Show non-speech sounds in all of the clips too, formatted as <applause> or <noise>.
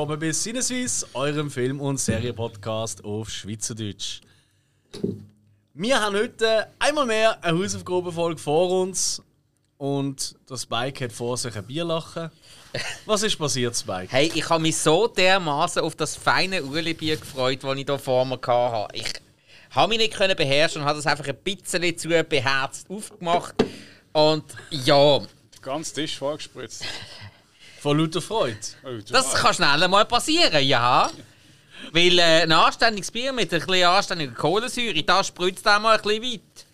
willkommen bei Sinneswiss, eurem Film- und Serienpodcast auf Schweizerdeutsch. Wir haben heute einmal mehr eine Hausaufgabenfolge vor uns und der Spike hat vor sich ein Bierlachen. Was ist passiert, Spike? Hey, ich habe mich so dermaßen auf das feine Ueli-Bier gefreut, das ich hier vor mir hatte. Ich habe mich nicht können beherrschen und habe das einfach ein bisschen zu beherzt aufgemacht. Und ja, Ganz Tisch vorgespritzt. Von lauter Freude. Oh, das kann schnell mal passieren, ja. Weil äh, ein anständiges Bier mit ein bisschen anständiger Kohlensäure, das spritzt auch mal ein bisschen weit.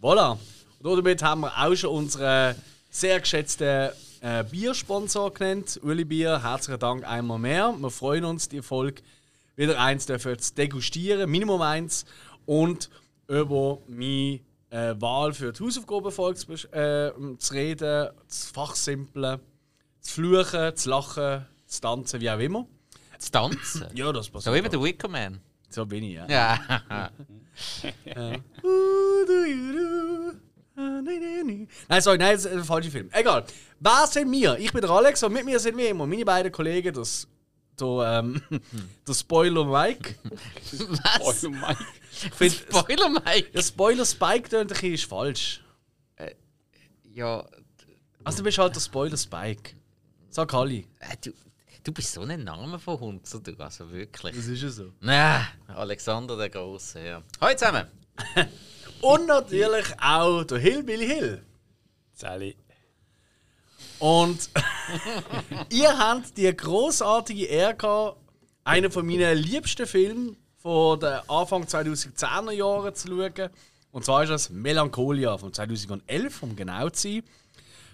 Voilà. Und damit haben wir auch schon unseren sehr geschätzten äh, Biersponsor genannt. Uli Bier, herzlichen Dank einmal mehr. Wir freuen uns, die Folge wieder eins dürfen zu degustieren, Minimum eins. Und über meine äh, Wahl für die Hausaufgabenfolge äh, zu reden, zu fachsimpeln, zu fluchen, zu lachen, zu tanzen, wie auch immer. Zu tanzen. Ja, das passiert. So wie der Wicker Man. So bin ich, ja. Ja. <laughs> Nee. Nein, sorry, nein, das ist ein falscher Film. Egal. Wer sind wir? Ich bin der Alex und mit mir sind wie immer meine beiden Kollegen, das, der, ähm, <laughs> der Spoiler Mike. Oh, Mike. Ich finde, Spoiler, Mike. <laughs> der Spoiler Spike tönt ein bisschen ist falsch. Ja, Also du bist halt der Spoiler Spike. Sag Halli. äh, du, du bist so ein Name von Hund, so du, also wirklich. Das ist ja so. Na, Alexander der Große, ja. Hallo zusammen. <laughs> Und natürlich auch der Hillbilly Hill. Sally. Und <laughs> ihr habt die großartige Ehre gehabt, einen von meinen liebsten Filmen von den Anfang 2010er Jahren zu schauen. Und zwar ist das Melancholia von 2011, um genau zu sein,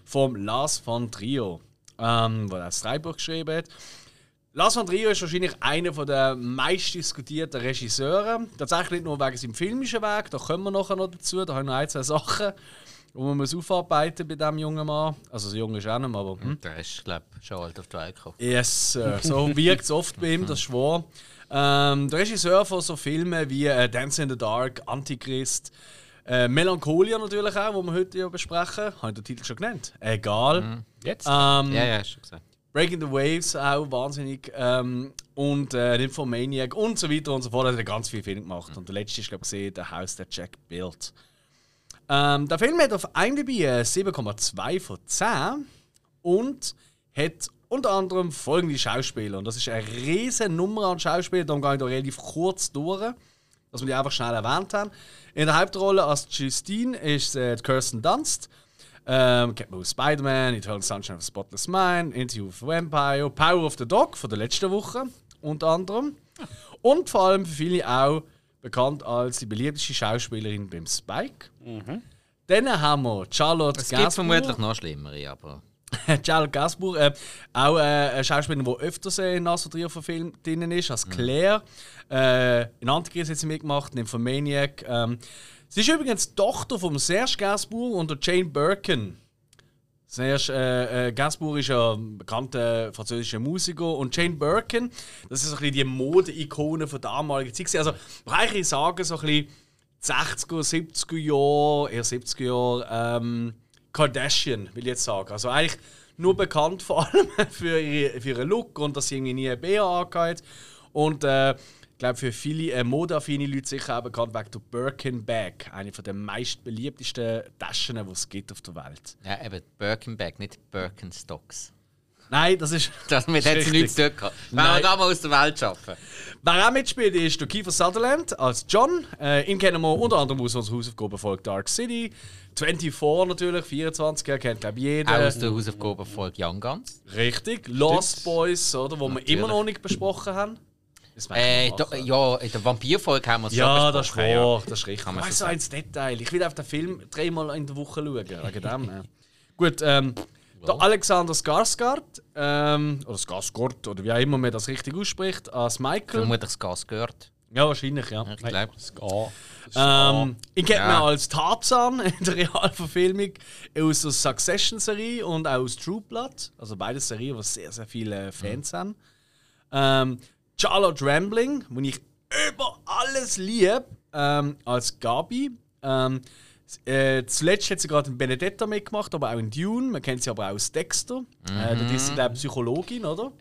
vom Lars von Trio, ähm, der das Drehbuch geschrieben hat. Lars von Trier ist wahrscheinlich einer der meistdiskutierten Regisseure. Tatsächlich nicht nur wegen seinem filmischen Weg, da kommen wir nachher noch dazu. Da haben wir noch ein, zwei Sachen, die man muss aufarbeiten bei diesem jungen Mann. Also, so jung ist er nicht mehr, aber. Hm? Der ist, glaube ich, schon alt auf die Welt gekommen. Yes, Sir. So wirkt es oft bei ihm, das ist wahr. Ähm, der Regisseur von so Filmen wie äh, Dance in the Dark, Antichrist, äh, Melancholia natürlich auch, wo wir heute ja besprechen. Habe ich den Titel schon genannt? Egal. Jetzt? Ähm, Ja, ja, hast du gesagt. Breaking the Waves auch wahnsinnig. Ähm, und äh, Nymphomaniac und so weiter und so fort. Er hat ganz viele Filme gemacht. Und der letzte ist, glaube ich, gesehen, der House that Jack built. Ähm, der Film hat auf IMDb äh, 7,2 von 10 und hat unter anderem folgende Schauspieler. Und das ist eine riesen Nummer an Schauspielern, darum gehe ich da relativ kurz durch, dass wir die einfach schnell erwähnt haben. In der Hauptrolle als Justine ist äh, Kirsten Dunst. Ähm, kennt man aus Spider-Man, Eternal Sunshine of the Spotless Mind, Interview with Vampire, Power of the Dog von der letzten Woche unter anderem. Und vor allem für viele auch bekannt als die beliebteste Schauspielerin beim Spike. Dann haben wir Charlotte Es gibt Gainsbourg. vermutlich noch schlimmere, aber. <laughs> Charlotte Gainsbourg, äh, auch äh, eine Schauspielerin, die öfters äh, in Naso Trio verfilmt drin ist, als Claire. Äh, in Antichrist hat sie mitgemacht, in Nymphomaniac. Ähm, sie ist übrigens die Tochter von Serge Gainsbourg und der Jane Birkin. Serge äh, äh, Gainsbourg ist ein bekannter französischer Musiker und Jane Birkin, das ist so ein bisschen die Mode-Ikone von damaliger Zeit. Also, man kann eigentlich sagen, so ein bisschen 60er, 70er Jahre, eher 70er Jahre, ähm, Kardashian, will ich jetzt sagen. Also eigentlich nur bekannt vor allem <laughs> für, ihre, für ihren Look und dass sie irgendwie nie ein BH angeht. Und äh, ich glaube, für viele äh, modeaffine Leute sicher auch bekannt wegen der Birkin Bag, eine der meist beliebtesten Taschen, die es gibt auf der Welt. Ja, eben Birkenback, nicht Birkenstocks. Nein, das ist. <laughs> Das hat ist sie nichts zu tun gehabt. Wenn wir da mal aus der Welt schaffen. Wer auch mitspielt, ist der Kiefer Sutherland als John. Äh, ihn kennen wir unter anderem aus unserer Hausaufgabenfolge Dark City. 24 natürlich, 24, er kennt glaube ich jeder. Auch aus der Hausaufgabenfolge Young Guns. Richtig, Lost Boys, oder, wo wir Natürlich. immer noch nicht besprochen haben. Äh, ich da, ja, in der Vampirfolge haben wir es ja, schon das ist wahr, das ist richtig. Man weißt so du, ins Detail. Ich will auf den Film dreimal in der Woche schauen, wegen dem. ja. <laughs> Gut, ähm, der Alexander Skarsgård, ähm, oder Skarsgård, oder wie auch immer man das richtig ausspricht, als Michael. Vermutlich gehört. Ja, wahrscheinlich, ja. Ich glaube. Oh, Ähm, ihn kennt Ja. man als Tarzan <laughs> in der Realverfilmung, aus der Succession-Serie und auch aus True Blood. Also beide Serien, die sehr, sehr viele Fans haben. Ähm, Charlotte Rambling, die ich über alles liebe, ähm, als Gabi. Ähm, äh, zuletzt hat sie gerade in Benedetta mitgemacht, aber auch in Dune. Man kennt sie aber auch aus Dexter. Äh, dort ist sie, glaube ich, Psychologin, oder?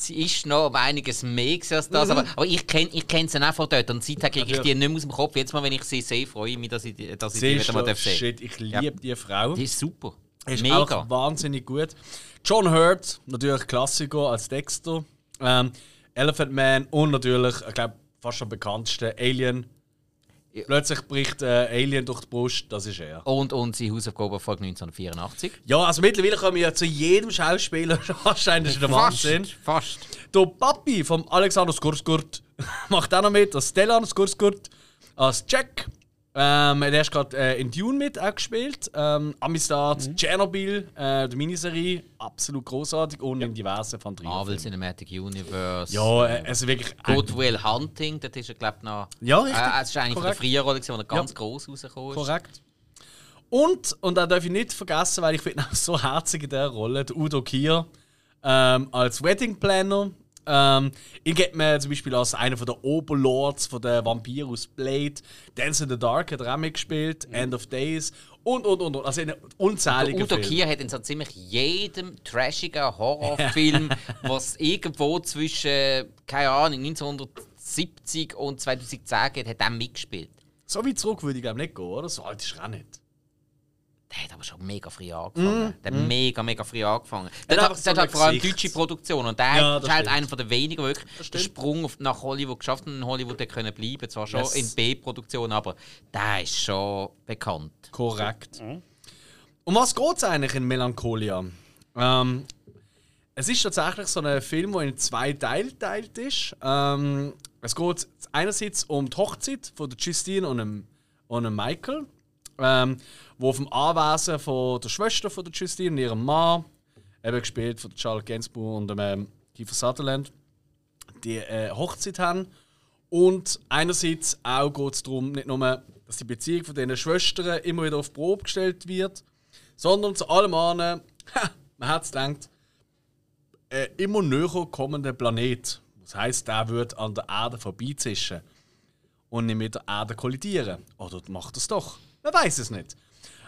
sie ist noch um einiges mehr als das, aber, aber ich kenne ich kenn sie auch von dort und seitdem kriege ich die nicht mehr aus dem Kopf. Jetzt mal, wenn ich sie sehe, freue ich mich, dass ich, die- dass ich die Siehst wieder mal sehen shit, ich liebe Ja. die Frau. Die ist super. Ist Mega. auch wahnsinnig gut. John Hurt, natürlich Klassiker als Dexter. Ähm, Elephant Man und natürlich, ich glaube, fast am bekanntesten, Alien. Ja. Plötzlich bricht äh, Alien durch die Brust, das ist er. Und unsere Hausaufgabe Folge 1984. Ja, also mittlerweile kommen wir ja zu jedem Schauspieler <laughs> wahrscheinlich ist der Wahnsinn. Fast. Der Papi vom Alexander Skurskurt <laughs> macht auch noch mit, als Stellan Skurskurt, als Jack. Ähm, er hat gerade äh, in Dune mit auch gespielt. Ähm, Amistad, Chernobyl, äh, die Miniserie, absolut großartig und in diversen von Marvel Cinematic Universe. Ja, äh, also wirklich. äh, Good Will Hunting, das ist er, glaube ich, noch. Ja, richtig. Äh, das ist eigentlich von der Korrekt. früheren Rolle, er ganz Ja. gross rausgekommen ist. Korrekt. Und, und da darf ich nicht vergessen, weil ich finde <laughs> auch so herzig in dieser Rolle, der Udo Kier ähm, als Wedding Planner. Ähm, ihn gibt man zum Beispiel als einer der Oberlords von der Vampir aus Blade. Dance in the Dark hat er auch mitgespielt. End of Days. Und, und, und, und. Also in unzähligen Udo. Kier hat in so ziemlich jedem trashigen <laughs> Horrorfilm, was irgendwo zwischen, keine Ahnung, 1970 und 2010 geht, hat er mitgespielt. So weit zurück würde ich glaube nicht gehen, oder? So alt ist er auch nicht. Der hat aber schon mega früh angefangen. Der hat mega, mega früh angefangen. Er Der hat hat, so halt vor allem deutsche Produktion und der Ja, ist halt einer von der wenigen, der wirklich den. Sprung auf, nach Hollywood geschafft hat und in Hollywood hat können bleiben. Zwar schon Yes. in B-Produktion, aber der ist schon bekannt. Korrekt. Um was geht es eigentlich in Melancholia? Ähm, es ist tatsächlich so ein Film, der in zwei Teile geteilt ist. Ähm, es geht einerseits um die Hochzeit von der Justine und dem, und dem Michael, ähm, wo vom Anwesen von der Schwester von der Justine und ihrem Mann, eben gespielt von Charles Gainsbourg und dem ähm, Kiefer Sutherland, die äh, Hochzeit haben. Und einerseits auch geht es darum, nicht nur, dass die Beziehung von diesen Schwestern immer wieder auf Probe gestellt wird, sondern zu allem anderen, <laughs> man hat es gedacht, ein immer näher kommender Planet. Das heisst, der wird an der Erde vorbeizischen und nicht mit der Erde kollidieren. Oder macht es doch? Man weiß es nicht.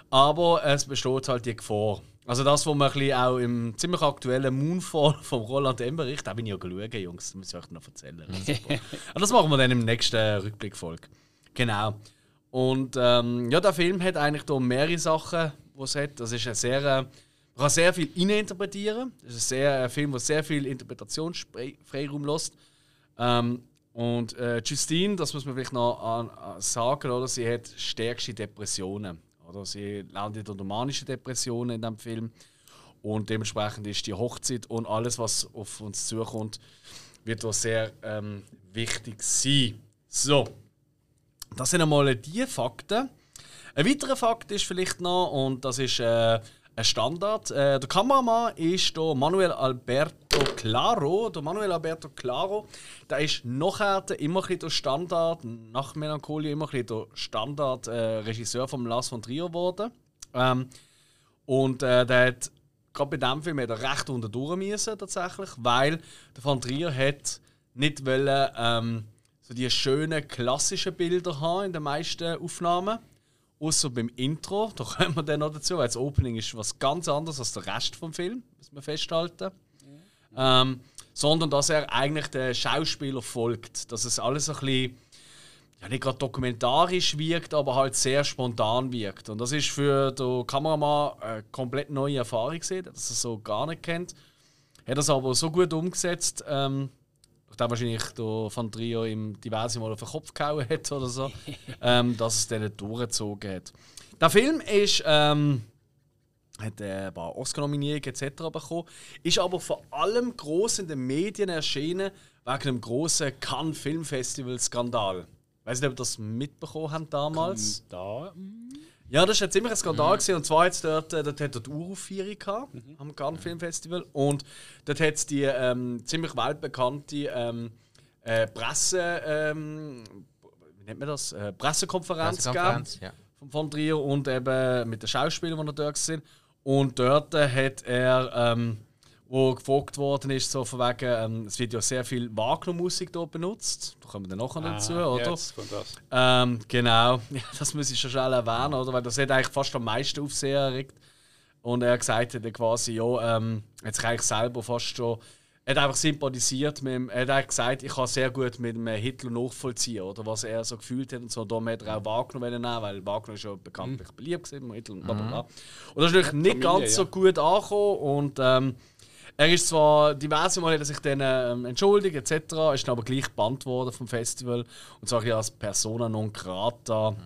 Aber es besteht halt die Gefahr. Also das, was man ein auch im ziemlich aktuellen Moonfall <laughs> vom Roland Emmerich, da bin ich ja geschaut, Jungs, das muss ich euch noch erzählen. Aber <laughs> das machen wir dann im nächsten Rückblickfolge. Genau. Und ähm, ja, der Film hat eigentlich da mehrere Sachen, die es hat. Das ist ein sehr, äh, man kann sehr viel interpretieren. Das ist ein, sehr, ein Film, der sehr viel Interpretationsfreiraum lässt. Ähm, und äh, Justine, das muss man vielleicht noch an, an sagen, oder? sie hat stärkste Depressionen. Oder? Sie landet unter manische Depressionen in dem Film. Und dementsprechend ist die Hochzeit und alles, was auf uns zukommt, wird da sehr ähm, wichtig sein. So, das sind einmal die Fakten. Ein weiterer Fakt ist vielleicht noch, und das ist äh, ein Standard. Äh, der Kameramann ist der Manuel Alberto Claro. Der Manuel Alberto Claro, der ist nachher immer ein der Standard, nach Melancholia immer ein der Standard-Regisseur vom Lars von Trier geworden. Ähm, und äh, der hat gerade bei diesem Film hat er recht unter müssen, tatsächlich, weil der Van Trier hat nicht wollen, ähm, so die schönen klassischen Bilder haben in den meisten Aufnahmen. Außer beim Intro, <laughs> da kommen wir dann noch dazu, weil das Opening ist was ganz anderes als der Rest vom Film, muss man festhalten. Ähm, sondern dass er eigentlich den Schauspieler folgt. Dass es alles ein bisschen ja, nicht gerade dokumentarisch wirkt, aber halt sehr spontan wirkt. Und das ist für den Kameramann eine komplett neue Erfahrung gesehen, dass er so gar nicht kennt. Hat das aber so gut umgesetzt, ähm, nachdem wahrscheinlich der Van Trio ihm diverse Mal auf den Kopf gehauen hat oder so, <laughs> ähm, dass es dann durchgezogen hat. Der Film ist ähm, hat ein paar Oscar-Nominierungen etc. bekommen, ist aber vor allem groß in den Medien erschienen wegen einem großen Cannes Film Festival Skandal. Ich weiß nicht, ob ihr das mitbekommen habt damals. Da. Ja, das war ein ziemlicher Skandal. gewesen. Und zwar jetzt dort, äh, dort hat er die Uraufführung gehabt, am Cannes Film Festival. Und dort hat es die ähm, ziemlich weltbekannte ähm, äh, Presse, ähm, wie nennt man das? Äh, Pressekonferenz, gegeben Pressekonferenz, ja. von Von Trier und eben mit den Schauspielern, die dort sind. Und dort äh, hat er, ähm, wo gefragt worden ist, so von wegen, ähm, es wird ja sehr viel Wagner-Musik dort benutzt. Da kommen wir dann nachher dazu, oder? Ah, Jetzt kommt das. Ähm, genau, <laughs> ja, das muss ich schon schnell erwähnen, oder? Weil das hat eigentlich fast am meisten Aufsehen erregt. Und er gesagt hat quasi, ja, ähm, hat sich eigentlich selber fast schon er hat einfach sympathisiert mit dem, er hat gesagt, ich kann sehr gut mit dem Hitler nachvollziehen, oder was er so gefühlt hat und so. Darum hat er auch Wagner nehmen, weil Wagner ist ja bekanntlich Mhm. beliebt gewesen, mit Hitler und bla bla bla. Und das ist natürlich nicht Familie, ganz so gut angekommen und ähm, er ist zwar diverse Mal hat er sich dann ähm, entschuldigt etc., ist dann aber gleich gebannt worden vom Festival und zwar als Persona non grata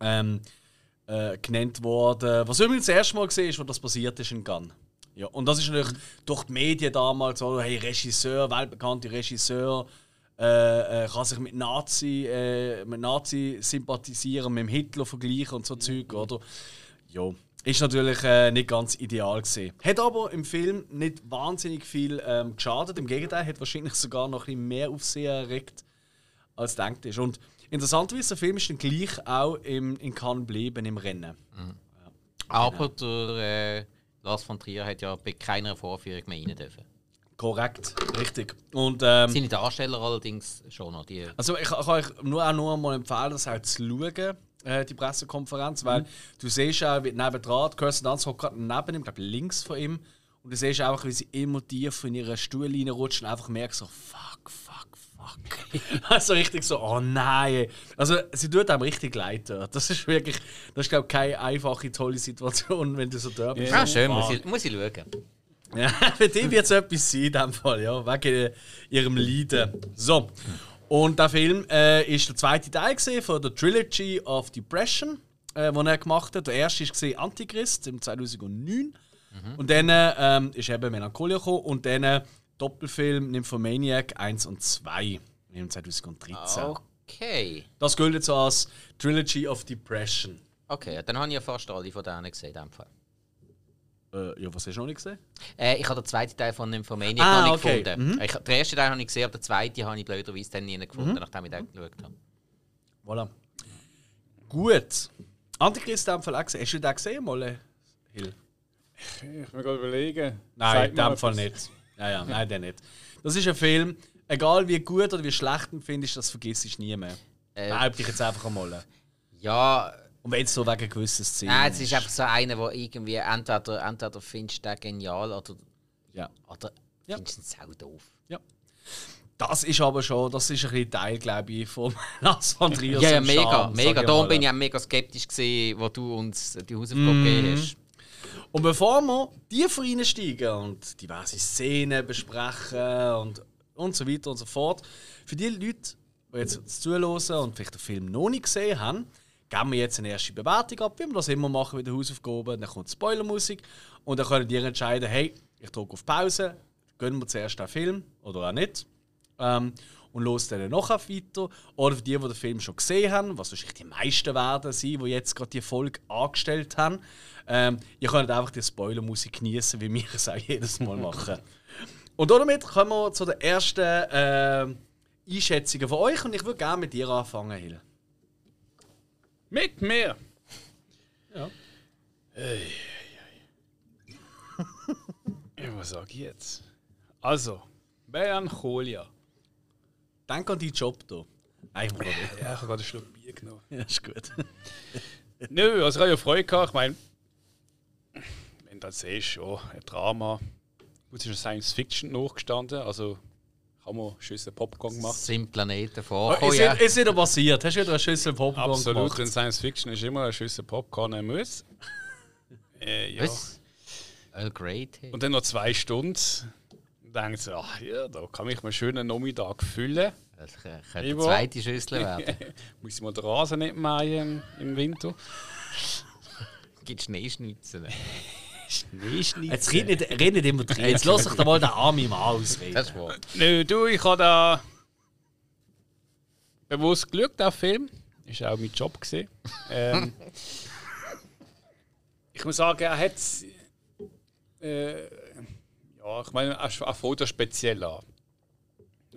ähm, äh, genannt worden. Was übrigens das erste Mal gesehen ist, wo das passiert ist in Cannes. Ja, und das ist natürlich durch die Medien damals so, hey, Regisseur, weltbekannte Regisseur, äh, äh, kann sich mit Nazi, äh, mit Nazi sympathisieren, mit dem Hitler vergleichen und so Zeug, oder? Ja, ist natürlich äh, nicht ganz ideal gesehen. Hat aber im Film nicht wahnsinnig viel ähm, geschadet. Im Gegenteil, hat wahrscheinlich sogar noch ein bisschen mehr Aufsehen erregt, als denkt ist. Und interessanterweise, der Film ist dann gleich auch im, in Cannes geblieben, im Rennen. Aber der äh, Lars von Trier hat ja bei keiner Vorführung mehr rein dürfen. Korrekt, richtig. Und ähm, Seine Darsteller allerdings schon noch. Die, Also ich, ich kann euch nur auch nur mal empfehlen, das auch zu schauen, äh, die Pressekonferenz, weil du siehst auch, wie nebendran, Kirsten Dunst hockt gerade neben ihm, glaube links von ihm, und du siehst einfach, wie sie immer tiefer in ihre Stuhllinie rutscht und einfach merkst so, fuck, fuck, fuck. <laughs> also richtig so, oh nein. Also sie tut einem richtig leid dort. Das ist wirklich, das ist glaube ich keine einfache, tolle Situation, wenn du so dort bist. ah, schön, muss ich, muss ich schauen. Ja, <laughs> für die wird es etwas sein, in dem Fall, ja, wegen ihrem Leiden. So. Und der Film äh, ist der zweite Teil von der Trilogy of Depression, äh, den er gemacht hat. Der erste war Antichrist im 2009. Und dann ähm, ist eben Melancholia gekommen und dann äh, Doppelfilm Nymphomaniac 1 und 2 im 2013. Okay. Das gilt jetzt als Trilogy of Depression. Okay, dann habe ich ja fast alle von denen gesehen. In dem Fall. Äh, ja, was hast du noch nicht gesehen? Äh, ich habe den zweiten Teil von Nymphomaniac Ah, noch nicht okay. gefunden. Ich, den ersten Teil habe ich gesehen, aber den zweiten habe ich blöderweise dann nie gefunden, nachdem ich den geschaut habe. Voilà. Gut. Antichrist dem Fall auch gesehen. Hast du den gesehen, äh, Hill? Ich muss mir gerade überlegen. Nein, in dem Fall nicht. Ja, ja, nein, der nicht. Das ist ein Film, egal wie gut oder wie schlecht du ihn findest, das vergisst du nie mehr. Äh, Behaupte ich jetzt einfach einmal. Ja, Und wenn es so wegen gewissen Szenen nein, es ist einfach so einer, wo irgendwie entweder, entweder findest du den genial oder, Ja. oder Ja. findest du ihn sau doof. ja. Das ist aber schon, das ist ein bisschen Teil, glaube ich, vom <laughs> Lars von <laughs> Trier. Ja, ja, mega, Charme, mega. Darum bin ich auch mega skeptisch gewesen, wo du uns die Hausaufgabe gegeben hast. Und bevor wir tiefer reinsteigen und diverse Szenen besprechen und, und so weiter und so fort, für die Leute, die jetzt zuhören und vielleicht den Film noch nicht gesehen haben, geben wir jetzt eine erste Bewertung ab, wie wir das immer machen mit der Hausaufgabe. Dann kommt Spoilermusik und dann könnt ihr entscheiden, hey, ich drücke auf Pause, gönnen wir zuerst den Film oder auch nicht. Ähm, und los dann noch weiter. Oder für die, die den Film schon gesehen haben, was wahrscheinlich die meisten werden sein, die jetzt gerade die Folge angestellt haben. Ähm, ihr könnt einfach die Spoilermusik genießen, wie wir es auch jedes Mal machen. <laughs> Und damit kommen wir zu den ersten äh, Einschätzungen von euch. Und ich würde gerne mit dir anfangen, Hill. Mit mir! Ja. <laughs> Ja, was sag ich jetzt? Also, Melancholia. Denk an deinen Job hier. Einfach mal. Ja, ich habe gerade einen Schluck Bier genommen. Ja, ist gut. <laughs> Nö, also ich habe ja Freude gehabt. Ich meine, wenn du das siehst, ja, ein Drama. Gut, es ist eine Science Fiction nachgestanden, also haben wir Schüsse Popcorn gemacht. Sind Planeten Oh, vorgekommen, ist, ja. ist wieder passiert. Hast du wieder eine Schüssel Popcorn Absolut, in gemacht? Science Fiction ist immer eine Schüsse Popcorn ein Muss. <laughs> Äh, ja. Was? Earl Grey Tee? Und dann noch zwei Stunden. Und denkt so, ach ja, da kann ich mir einen schönen Nachmittag füllen. Das könnte eine zweite Schüssel <laughs> werden. Muss ich mal den Rasen nicht mähen im Winter. Gibt <laughs> Schneeschnitzel. Jetzt red nicht, red nicht immer drin. Jetzt lass ich da mal den armen Mann ausreden. Das. Nö, du, ich habe da bewusst geschaut, der Film. Ist auch mein Job gesehen. <laughs> ähm, ich muss sagen, er hat äh, ja, ich meine, er fängt ja speziell an.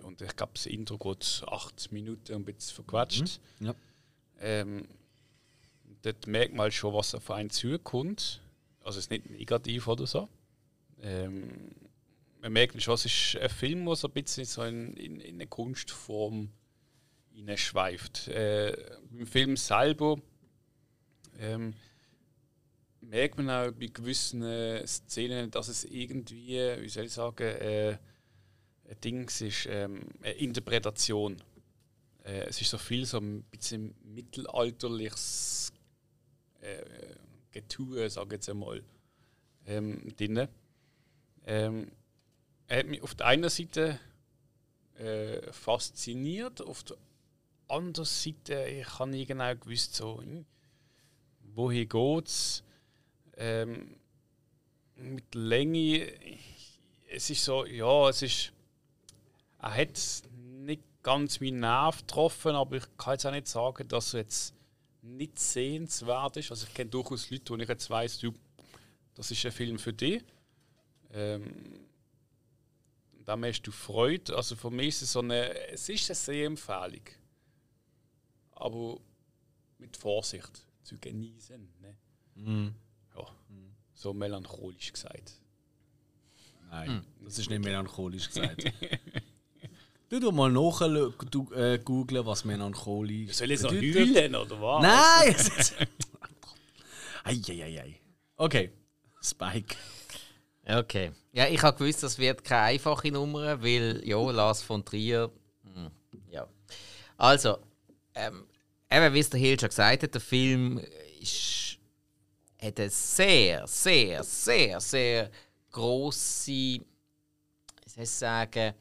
Und ich glaube, das Intro geht acht Minuten ein bisschen verquatscht. Ja. Ähm, dort merkt man halt schon, was auf einen zukommt. Also ist nicht negativ oder so. Ähm, man merkt schon, es ist ein Film, der so ein bisschen so in, in, in eine Kunstform hineinschweift. Äh, Im Film selber ähm, merkt man auch bei gewissen Szenen, dass es irgendwie, wie soll ich sagen, äh, ein Ding ist, ähm, eine Interpretation. Äh, es ist so viel so ein bisschen mittelalterliches äh, Getue, sage ich jetzt einmal, ähm, drin. Ähm, er hat mich auf der einen Seite äh, fasziniert, auf der anderen Seite ich habe nicht genau gewusst, so, hm, wohin geht es. Ähm, mit Länge, es ist so, ja, es ist, er hat nicht ganz meinen Nerv getroffen, aber ich kann jetzt auch nicht sagen, dass er jetzt nicht sehenswert ist. Also ich kenne durchaus Leute, wo ich jetzt weiss, du, das ist ein Film für dich. Ähm, dann hast du Freude. Also für mich ist es so eine, es ist eine Sehempfehlung. Aber mit Vorsicht zu genießen. Ne? Mhm. Ja, so melancholisch gesagt. Nein, das ist nicht melancholisch gesagt. <laughs> du du mal nach du, äh, googlen, was melancholisch Soll ich so bedeutet. heulen oder was? Nein! <laughs> Eieiei. Okay, Spike. Okay. Ja, ich habe gewusst, das wird keine einfache Nummer, weil, ja, Lars von Trier. hm, ja. Also, ähm, eben wie es der Hill schon gesagt hat, der Film ist, hat eine sehr, sehr, sehr, sehr grosse, wie soll ich sagen,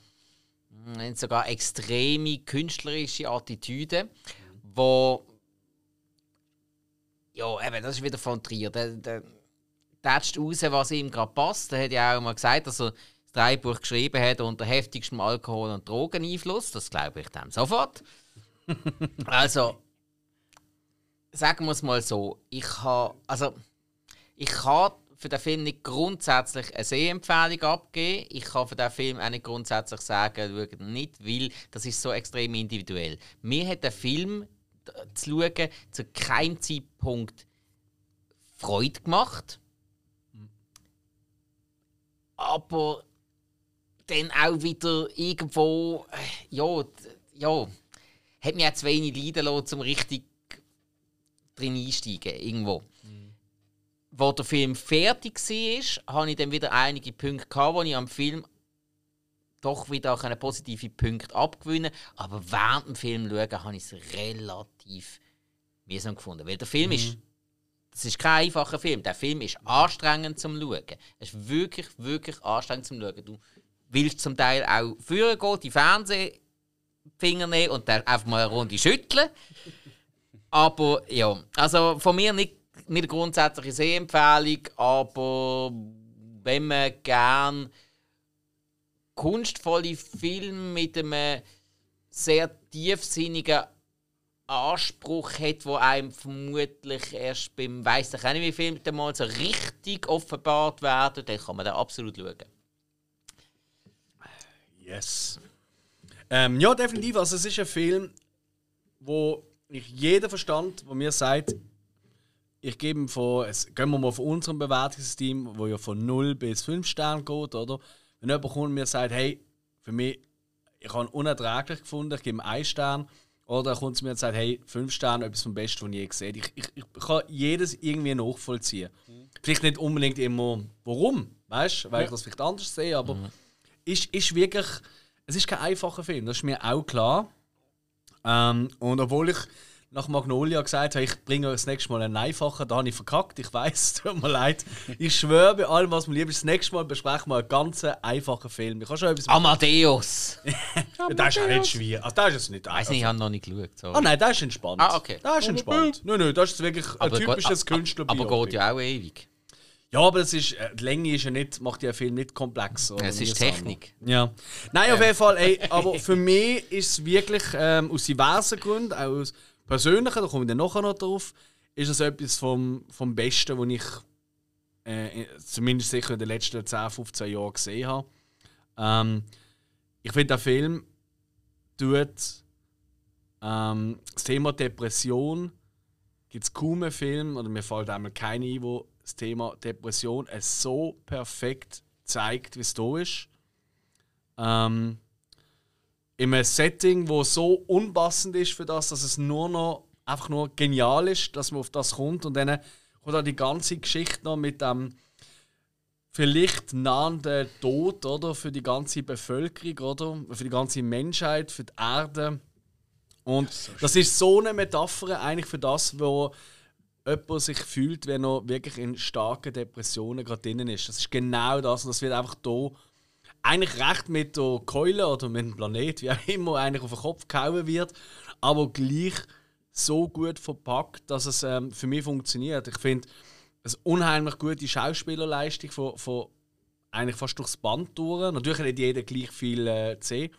hm, sogar extreme künstlerische Attitüde, wo ja, eben, das ist wieder von Trier. Der, der, tätscht raus, was ihm gerade passt. Er hat ja auch mal gesagt, dass er das Drehbuch geschrieben hat unter heftigstem Alkohol- und Drogeneinfluss. Das glaube ich dem sofort. <laughs> also, sagen wir es mal so. Ich habe, also, ich kann für den Film nicht grundsätzlich eine Sehempfehlung abgeben. Ich kann für den Film auch nicht grundsätzlich sagen, schaut nicht, weil das ist so extrem individuell. Mir hat der Film zu schauen zu keinem Zeitpunkt Freude gemacht aber dann auch wieder irgendwo, äh, ja, ja, hat mich auch zu wenig leiden lassen, um richtig drin einsteigen, irgendwo. Wo der Film fertig war, hatte ich dann wieder einige Punkte, gehabt, wo ich am Film doch wieder auch eine positive Punkte abgewinnen Aber während dem Film schauen, habe ich es relativ mühsam gefunden. Weil der Film ist das ist kein einfacher Film. Der Film ist anstrengend zum Schauen. Es ist wirklich, wirklich anstrengend zum Schauen. Du willst zum Teil auch führen gehen, die Fernsehfinger nehmen und dann einfach mal eine Runde schütteln. Aber ja, also von mir nicht, nicht grundsätzliche Sehempfehlung, aber wenn man gern kunstvolle Filme mit einem sehr tiefsinnigen Anspruch hat, wo einem vermutlich erst beim weiss ich auch nicht wie Film mal so richtig offenbart werden, dann kann man da absolut schauen. Yes. Ähm, ja, definitiv. Also, es ist ein Film, wo ich jeder Verstand, wo mir sagt, ich gebe ihm von, es, gehen wir mal von unserem Bewertungssystem, wo ja von 0 bis 5 Sterne geht, oder? Wenn jemand kommt und mir sagt, hey, für mich, ich habe ihn unerträglich gefunden, ich gebe ihm einen Stern. Oder er kommt zu mir und sagt, hey, 5 Sterne, etwas vom Besten, was ich je gesehen habe. Ich, ich, ich kann jedes irgendwie nachvollziehen. Vielleicht nicht unbedingt immer, warum, weißt du, weil ich das vielleicht anders sehe, aber ist, ist wirklich, es ist kein einfacher Film, das ist mir auch klar. Ähm, und obwohl ich nach Magnolia gesagt habe, ich bringe euch das nächste Mal einen einfachen, da habe ich verkackt, ich weiß, <laughs> tut mir leid. Ich schwöre bei allem, was mir lieb ist, das nächste Mal besprechen wir einen ganz einfachen Film. Ich schon etwas... Amadeus! <laughs> das ist ja nicht schwierig. Also, das ist jetzt nicht Weiß nicht, ich habe noch nicht geschaut. Sorry. Ah nein, das ist entspannt. Ah, okay. Das ist entspannt. Nein, nein, das ist wirklich ein Aber typisches geht- Künstler. Aber geht ja auch ewig. Ja, aber das ist, äh, die Länge ist ja nicht, macht ja einen Film nicht komplex. oder Es ist. Technik. Ja. Nein, auf jeden Fall, ey, aber <laughs> für mich ist es wirklich ähm, aus diversen Gründen, auch aus persönlichen, da komme ich dann nachher noch drauf, ist es etwas vom, vom Besten, was ich äh, zumindest sicher in den letzten 10, 15 Jahren gesehen habe. Ähm, ich finde, der Film tut ähm, das Thema Depression gibt es kaum einen Film, oder mir fällt einmal keiner ein, wo das Thema Depression es so perfekt zeigt, wie es da ist. Ähm, in einem Setting, wo so unpassend ist für das, dass es nur noch einfach nur genial ist, dass man auf das kommt und dann kommt auch die ganze Geschichte noch mit dem vielleicht nahenden Tod, oder? Für die ganze Bevölkerung, oder? Für die ganze Menschheit, für die Erde. Und das ist so eine Metapher eigentlich für das, wo jemand sich fühlt, wenn er wirklich in starken Depressionen gerade drinnen ist. Das ist genau das. Und das wird einfach hier eigentlich recht mit der Keule oder mit dem Planet, wie auch immer, eigentlich auf den Kopf gehauen wird, aber gleich so gut verpackt, dass es ähm, für mich funktioniert. Ich finde, eine unheimlich gute Schauspielerleistung von, von eigentlich fast durchs Band durch. Natürlich hat nicht jeder gleich viel äh, sehen.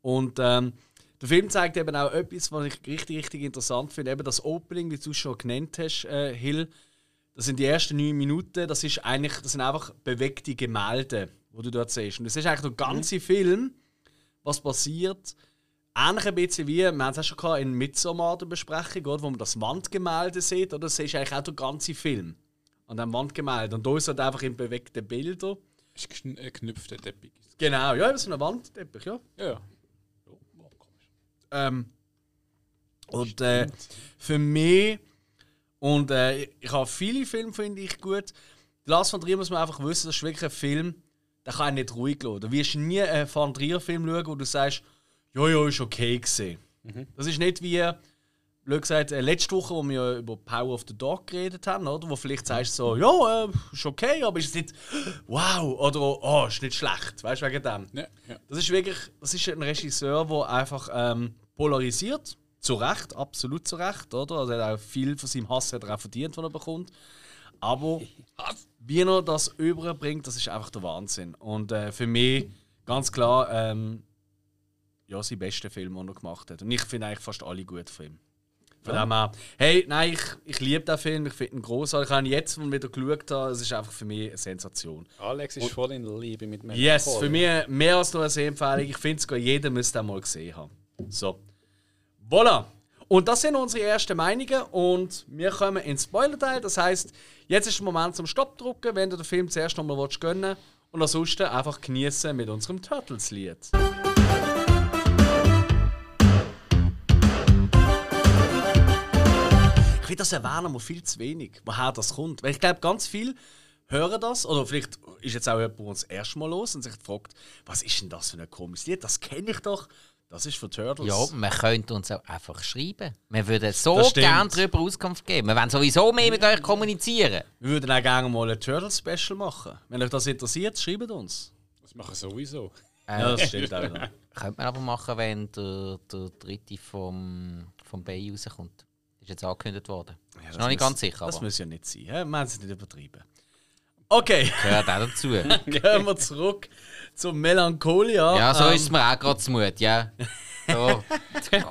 Und ähm, der Film zeigt eben auch etwas, was ich richtig, richtig interessant finde. Eben das Opening, wie du schon genannt hast, äh, Hill. Das sind die ersten neun Minuten. Das, ist eigentlich, das sind einfach bewegte Gemälde, wo du dort siehst. Und das ist eigentlich der ganze mhm. Film, was passiert. Ähnlich ein bisschen wie, wir haben es auch schon gehabt, in Midsommar der Besprechung, oder, wo man das Wandgemälde sieht. Oder? Das ist eigentlich auch der ganze Film an diesem Wandgemälde. Und da ist halt einfach in bewegten Bildern. Das ist ein geknüpfter Teppich. Genau, ja, so ein Wandteppich, ja. Ja. Ähm, und äh, für mich, und äh, ich habe viele Filme, finde ich gut. Lars von Trier muss man einfach wissen, das ist wirklich ein Film, der kann nicht ruhig lassen. Du wirst nie einen Van Trier-Film schauen, wo du sagst, ja, ja, ist okay gesehen. Mhm. Das ist nicht wie, blöd gesagt, äh, letzte Woche, wo wir über Power of the Dog geredet haben, oder? Wo vielleicht sagst du so, ja, äh, ist okay, aber ist nicht wow oder oh, ist nicht schlecht, weißt du, wegen dem. Ja, ja. Das ist wirklich, das ist ein Regisseur, der einfach ähm, polarisiert. Zu Recht, absolut zu Recht, oder? Also er hat auch viel von seinem Hass hat er auch verdient, was er bekommt. Aber <laughs> wie er das überbringt, das ist einfach der Wahnsinn. Und äh, für mich ganz klar, ähm, ja, sein bester Film, den er gemacht hat. Und ich finde eigentlich fast alle gut von ihm. Von ja. dem her, hey, nein, ich, ich liebe den Film, ich finde ihn großartig. Ich habe jetzt, als ich wieder geschaut habe, es ist einfach für mich eine Sensation. Alex ist Und, voll in der Liebe mit mir. Yes, für mich mehr als nur eine Sehempfehlung. Ich finde sogar, jeder müsste den mal gesehen haben. So. Voilà. Und das sind unsere ersten Meinungen und wir kommen ins Spoiler-Teil. Das heißt, jetzt ist der Moment zum Stopp drücken, wenn du den Film zuerst nochmal gönnen willst. Und ansonsten einfach genießen mit unserem Turtles-Lied. Ich finde, das erwähnen wir viel zu wenig, woher das kommt. Weil ich glaube, ganz viel hören das, oder vielleicht ist jetzt auch jemand, der uns das erste Mal los und sich fragt, was ist denn das für ein komisches Lied? Das kenne ich doch. Das ist für Turtles. Ja, man könnte uns auch einfach schreiben. Wir würden so gerne darüber Auskunft geben. Wir wollen sowieso mehr mit euch kommunizieren. Wir würden auch gerne mal ein Turtles-Special machen. Wenn euch das interessiert, schreibt uns. Das machen wir sowieso. Äh, ja, das stimmt auch. <laughs> Könnte man aber machen, wenn der, der dritte vom, vom Bay rauskommt. Das ist jetzt angekündigt worden. Ja, ist noch nicht muss, ganz sicher. Das muss ja nicht sein. Wir haben es nicht übertrieben. Okay. <laughs> Gehört auch dazu. <laughs> Gehen wir zurück zur Melancholia. Ja, so ähm, ist es mir auch gerade zu Mut, ja. So. <laughs>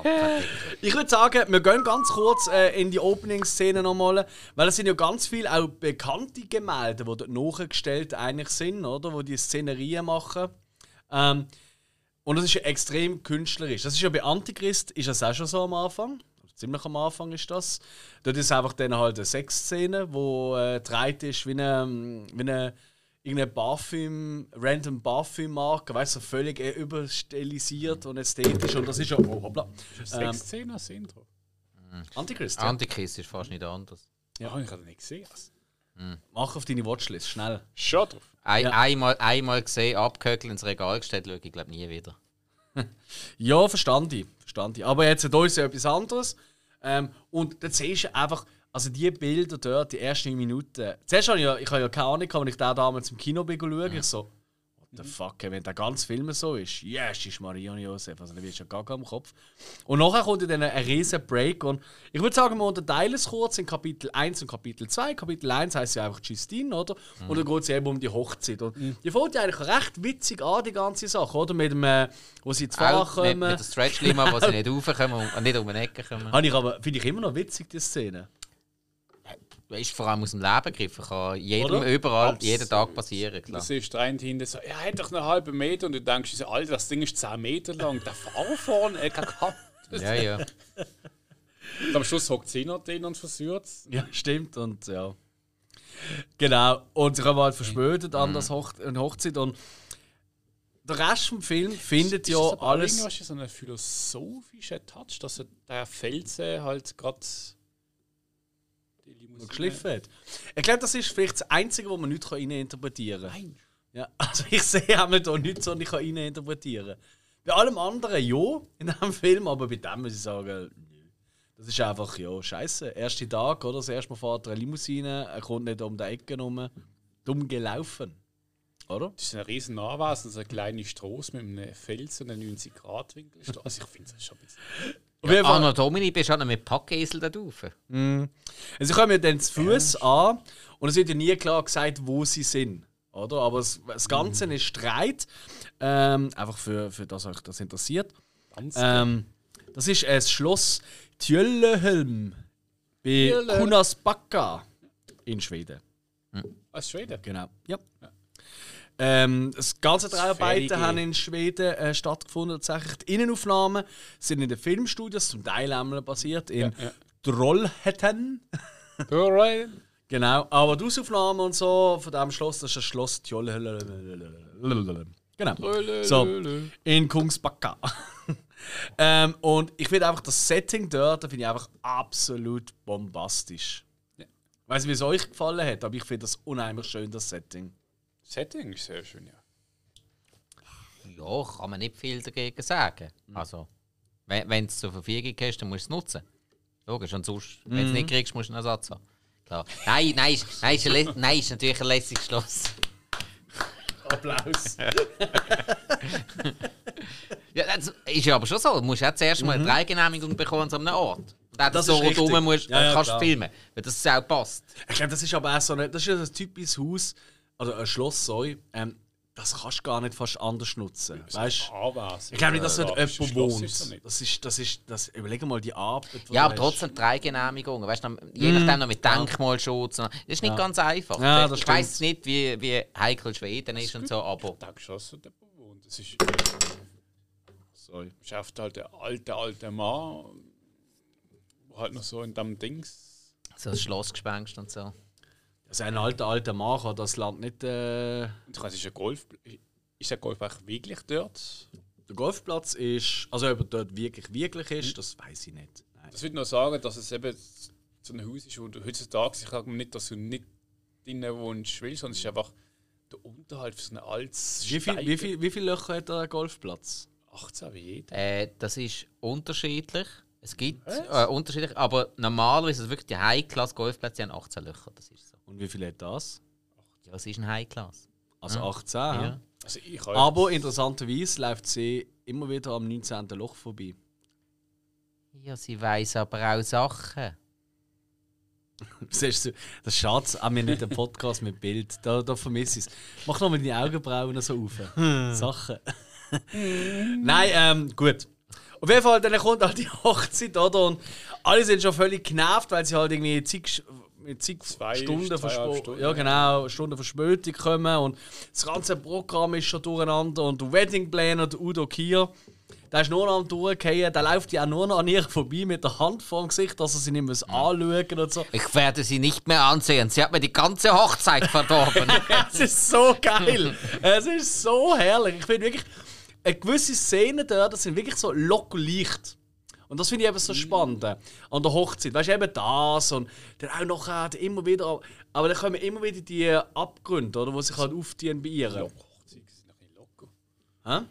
ich würde sagen, wir gehen ganz kurz äh, in die Opening-Szene nochmal, weil es sind ja ganz viele auch bekannte Gemälde, die dort nachgestellt eigentlich sind, oder? Wo die Szenerien machen. Ähm, und das ist ja extrem künstlerisch. Das ist ja bei Antichrist ist das auch schon so am Anfang. Ziemlich am Anfang ist das. Dort ist einfach dann halt eine Sexszene, wo äh, ist wie eine, wie eine irgendeine Parfüm, random Parfüm-Marke, weißt du, so völlig äh, überstilisiert und ästhetisch. Und das ist ja. Oh, hoppla. Ist ähm, Szene als Intro? Mhm. Antichrist. Ja. Antichrist ist fast nicht anders. Ja, oh, ich habe nicht gesehen. Mhm. Mach auf deine Watchlist, schnell. Schon drauf. Ein, ja. einmal, einmal gesehen, abgehökelt ins Regal gestellt, schaue ich glaube nie wieder. <laughs> ja, verstand ich, verstand ich. Aber jetzt da ist ja etwas anderes. Ähm, und dann siehst du einfach, also die Bilder dort, die ersten Minuten. Zuerst habe ich ja, ich habe ja keine Ahnung, als ich da damals im Kino bin schauen, ja. ich so, the fuck, wenn der ganze Film so ist, yes, ist Maria und Josef, also dann wird schon gar am Kopf. Und nachher kommt dann ein riesen Break und ich würde sagen, wir unterteilen es kurz in Kapitel 1 und Kapitel 2. Kapitel 1 heißt ja einfach Justine, oder? Mhm. Und dann geht es eben um die Hochzeit. Und mhm. die fängt ja eigentlich recht witzig an, die ganze Sache, oder? Mit dem, äh, wo sie zu fahren kommen. Mit, mit der Stretch-Lima, wo sie <laughs> nicht raufkommen und nicht um eine Ecke kommen. Habe ich aber, finde ich immer noch witzig, die Szene ist vor allem aus dem Leben gegriffen. Kann jedem Oder? überall, Abs jeden Tag passieren. Klar. Du siehst rein hinten so, er hat doch einen halben Meter und du denkst so, Alter, das Ding ist 10 Meter lang. Der Fahrer vorne, er kann Ja, ja. Und am Schluss hockt sie noch drin und versucht Ja, stimmt. Und ja. Genau. Und sie haben halt verspätet an das Hoch Hochzeit. Und der Rest vom Film findet ist, ja ist alles. Irgendwas so ein philosophischer Touch, dass der Felsen halt gerade noch geschliffen hat. Ich glaube, das ist vielleicht das Einzige, wo man nicht rein interpretieren kann. Nein. Ja, <laughs> also ich sehe auch nicht, auch nichts, was ich rein interpretieren kann. Bei allem anderen ja, in diesem Film, aber bei dem muss ich sagen, das ist einfach, ja, scheiße. Erster Tag, oder? Das erste Mal fährt er eine Limousine, er kommt nicht um die Ecke rum. Dumm gelaufen. Oder? Das ist ein riesen Anwesen, so eine kleine Straße mit einem Fels und einem 90-Grad-Winkel. Also ich finde das schon ein bisschen... Fall- Anno Domini bist du auch noch mit Packesel da drauf. Also sie kommen ja dann zu Fuß an und es wird ja nie klar gesagt, wo sie sind. Oder? Aber es, das Ganze ist Streit. Ähm, einfach für, für das euch das interessiert. Ähm, das ist ein Schloss Tjöllehelm bei. Kunasbacka in Schweden. aus Schweden. Genau. Ja. Ähm, das ganze Dreharbeiten haben in Schweden äh, stattgefunden. Tatsächlich. Die Innenaufnahmen sind in den Filmstudios zum Teil einmal basiert in Ja, ja. Trollhättan. <laughs> Genau, aber die Ausaufnahmen und so von diesem Schloss, das ist das Schloss Tjolle. Genau. So, in Kungsbacka. ähm, und ich finde einfach das Setting dort, finde ich einfach absolut bombastisch. Ja. Ich weiß nicht, wie es euch gefallen hat, aber ich finde das unheimlich schön, das Setting. Setting ist sehr schön, ja. Ja, kann man nicht viel dagegen sagen. Also, wenn wenn du es zur Verfügung hast, dann musst du es nutzen. Logisch, und sonst, wenn du es nicht kriegst, musst du einen Ersatz haben. Klar. Nein, nein, ist, nein, ist, ein nein, ist natürlich ein lässiges Schloss. Applaus. <laughs> Ja, das ist ja aber schon so. Du musst ja zuerst mal eine Dreigenehmigung bekommen an so einem Ort. Und Das so rundherum musst, Ja, ja, kannst du klar. filmen, weil das auch passt. Ich glaube, das ist aber auch so ein, das ist ja ein typisches Haus, oder ein Schloss, sorry, ähm, das kannst du gar nicht fast anders nutzen. Weißt du? Anwesen. Ich glaube nicht, dass dort Arabisches jemand wohnt. ist. Das ist, das ist, das, überleg mal die Arbeit. Ja, aber hast. trotzdem drei Genehmigungen. Weißt du, je nachdem noch mit Denkmalschutz. Das ist nicht ganz einfach. Ja, das ich weiß nicht, wie, wie heikel Schweden ist und so, aber. Ich denke schon, dass dort jemand wohnt. Das ist, Sorry. schafft halt der alte, alte Mann, der halt noch so in dem Dings. So ein Schlossgespenst und so. Also ein alter, alter Mann kann das Land nicht. Äh, ich weiß, ist ein Golf. Ist der Golf eigentlich wirklich dort? der Golfplatz ist. Also, ob er dort wirklich, wirklich ist, das weiß ich nicht. Nein. Das würde noch sagen, dass es eben so ein Haus ist, wo du heutzutage, ich sage nicht, dass du nicht drinnen wohnst willst, sondern es ist einfach der Unterhalt für so ein altes Wie, viel, wie, viel, wie viele Löcher hat der Golfplatz? 18 wie jeder. Äh, das ist unterschiedlich. Es gibt äh, unterschiedlich, aber normalerweise ist es wirklich die High-Class-Golfplätze, die haben 18 Löcher. Das ist. Und wie viel hat das? Ja, es ist ein High-Class. Also 18. Ja. Ja. Also Aber interessanterweise läuft sie immer wieder am 19. Loch vorbei. Ja, sie weiß aber auch Sachen. <laughs> Siehst du, das Schatz, auch wir nicht den Podcast mit Bild. Da, da vermisse ich es. Mach noch mal die Augenbrauen so auf. Sachen. <laughs> Nein, ähm, gut. Auf jeden Fall, dann kommt halt die <laughs> Hochzeit, oder? Und alle sind schon völlig genervt, weil sie halt irgendwie zig, mit zig Zwei, Stunden, Stunden, ja, genau, Stunden Verspätung kommen und das ganze Programm ist schon durcheinander und der Wedding Planner, der Udo Kier, der ist nur noch am durchgehen, der läuft ja auch nur noch an ihr vorbei mit der Hand vor dem Gesicht, dass er sie nicht mehr anschauen und so. Ich werde sie nicht mehr ansehen. Sie hat mir die ganze Hochzeit verdorben. <laughs> Es ist so geil. es ist so herrlich. Ich finde wirklich, eine gewisse Szenen dort das sind wirklich so locker leicht. Und das finde ich eben so spannend äh, an der Hochzeit. Weißt du, eben das und dann auch noch äh, immer wieder. Aber dann kommen immer wieder die Abgründe, oder, die sich halt auftun bei ihr. Ja, Hochzeit sind noch ein locker. Hä?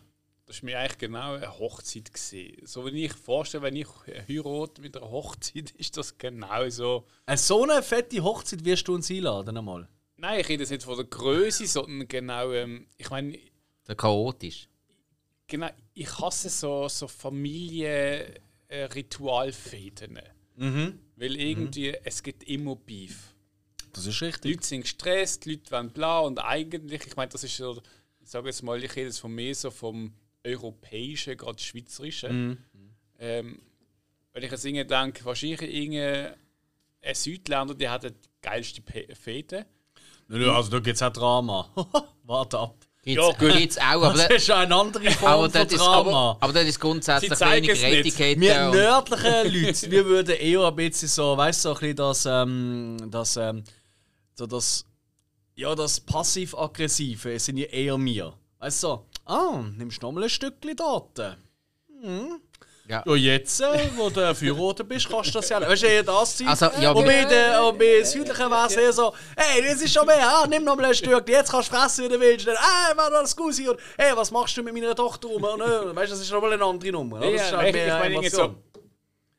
Das ist mir eigentlich genau eine Hochzeit gesehen. So wie ich vorstelle, wenn ich heirate mit einer Hochzeit, <laughs> ist das genau so. Äh, So eine fette Hochzeit wirst du uns einladen einmal. Nein, ich rede jetzt nicht von der Größe, sondern genau. Ähm, ich meine, so chaotisch. genau, ich hasse so, so Familie-Ritualfäden. Mhm. Weil irgendwie, es gibt immer Beef. Das ist Die richtig. Leute sind gestresst, die Leute wollen bla und eigentlich, ich meine, das ist so, ich sage jetzt mal, ich rede jetzt von mehr so vom europäischen, gerade schweizerischen. Ähm, wenn ich jetzt irgendwie denke, wahrscheinlich irgendein ein Südländer, der hat die geilste Pe- Fete. Also da gibt es auch Drama. <laughs> Warte ab. Gibt's, Ja, gut. gibt's auch, aber, <laughs> Das da- ist eine andere aber, Form von das ist, aber, aber das ist grundsätzlich weniger. Etikette. Wir nördlichen <laughs> Leute, wir würden eher ein bisschen so, weißt du, so ein bisschen das, ähm, das, ähm, so das, ja, das passiv-aggressive sind ja eher wir. Weißt du, so, ah, nimmst du noch mal ein Stückchen Daten? Hm. Ja. Ja, jetzt, äh, wo du Verheiratet bist, kannst du das ja. Weißt du, eher das Zeit. Also, ja, und bei, der, und bei Südlichen wäre es eher so, hey, das ist schon mehr, ah, nimm noch mal ein Stück, jetzt kannst du fressen, wie du willst. Dann, hey, war das Gusi und hey, was machst du mit meiner Tochter rum? Und, äh, weißt du, das ist noch mal eine andere Nummer. oder? Das ist Ja, halt ich mehr meine, irgendwie Emotion.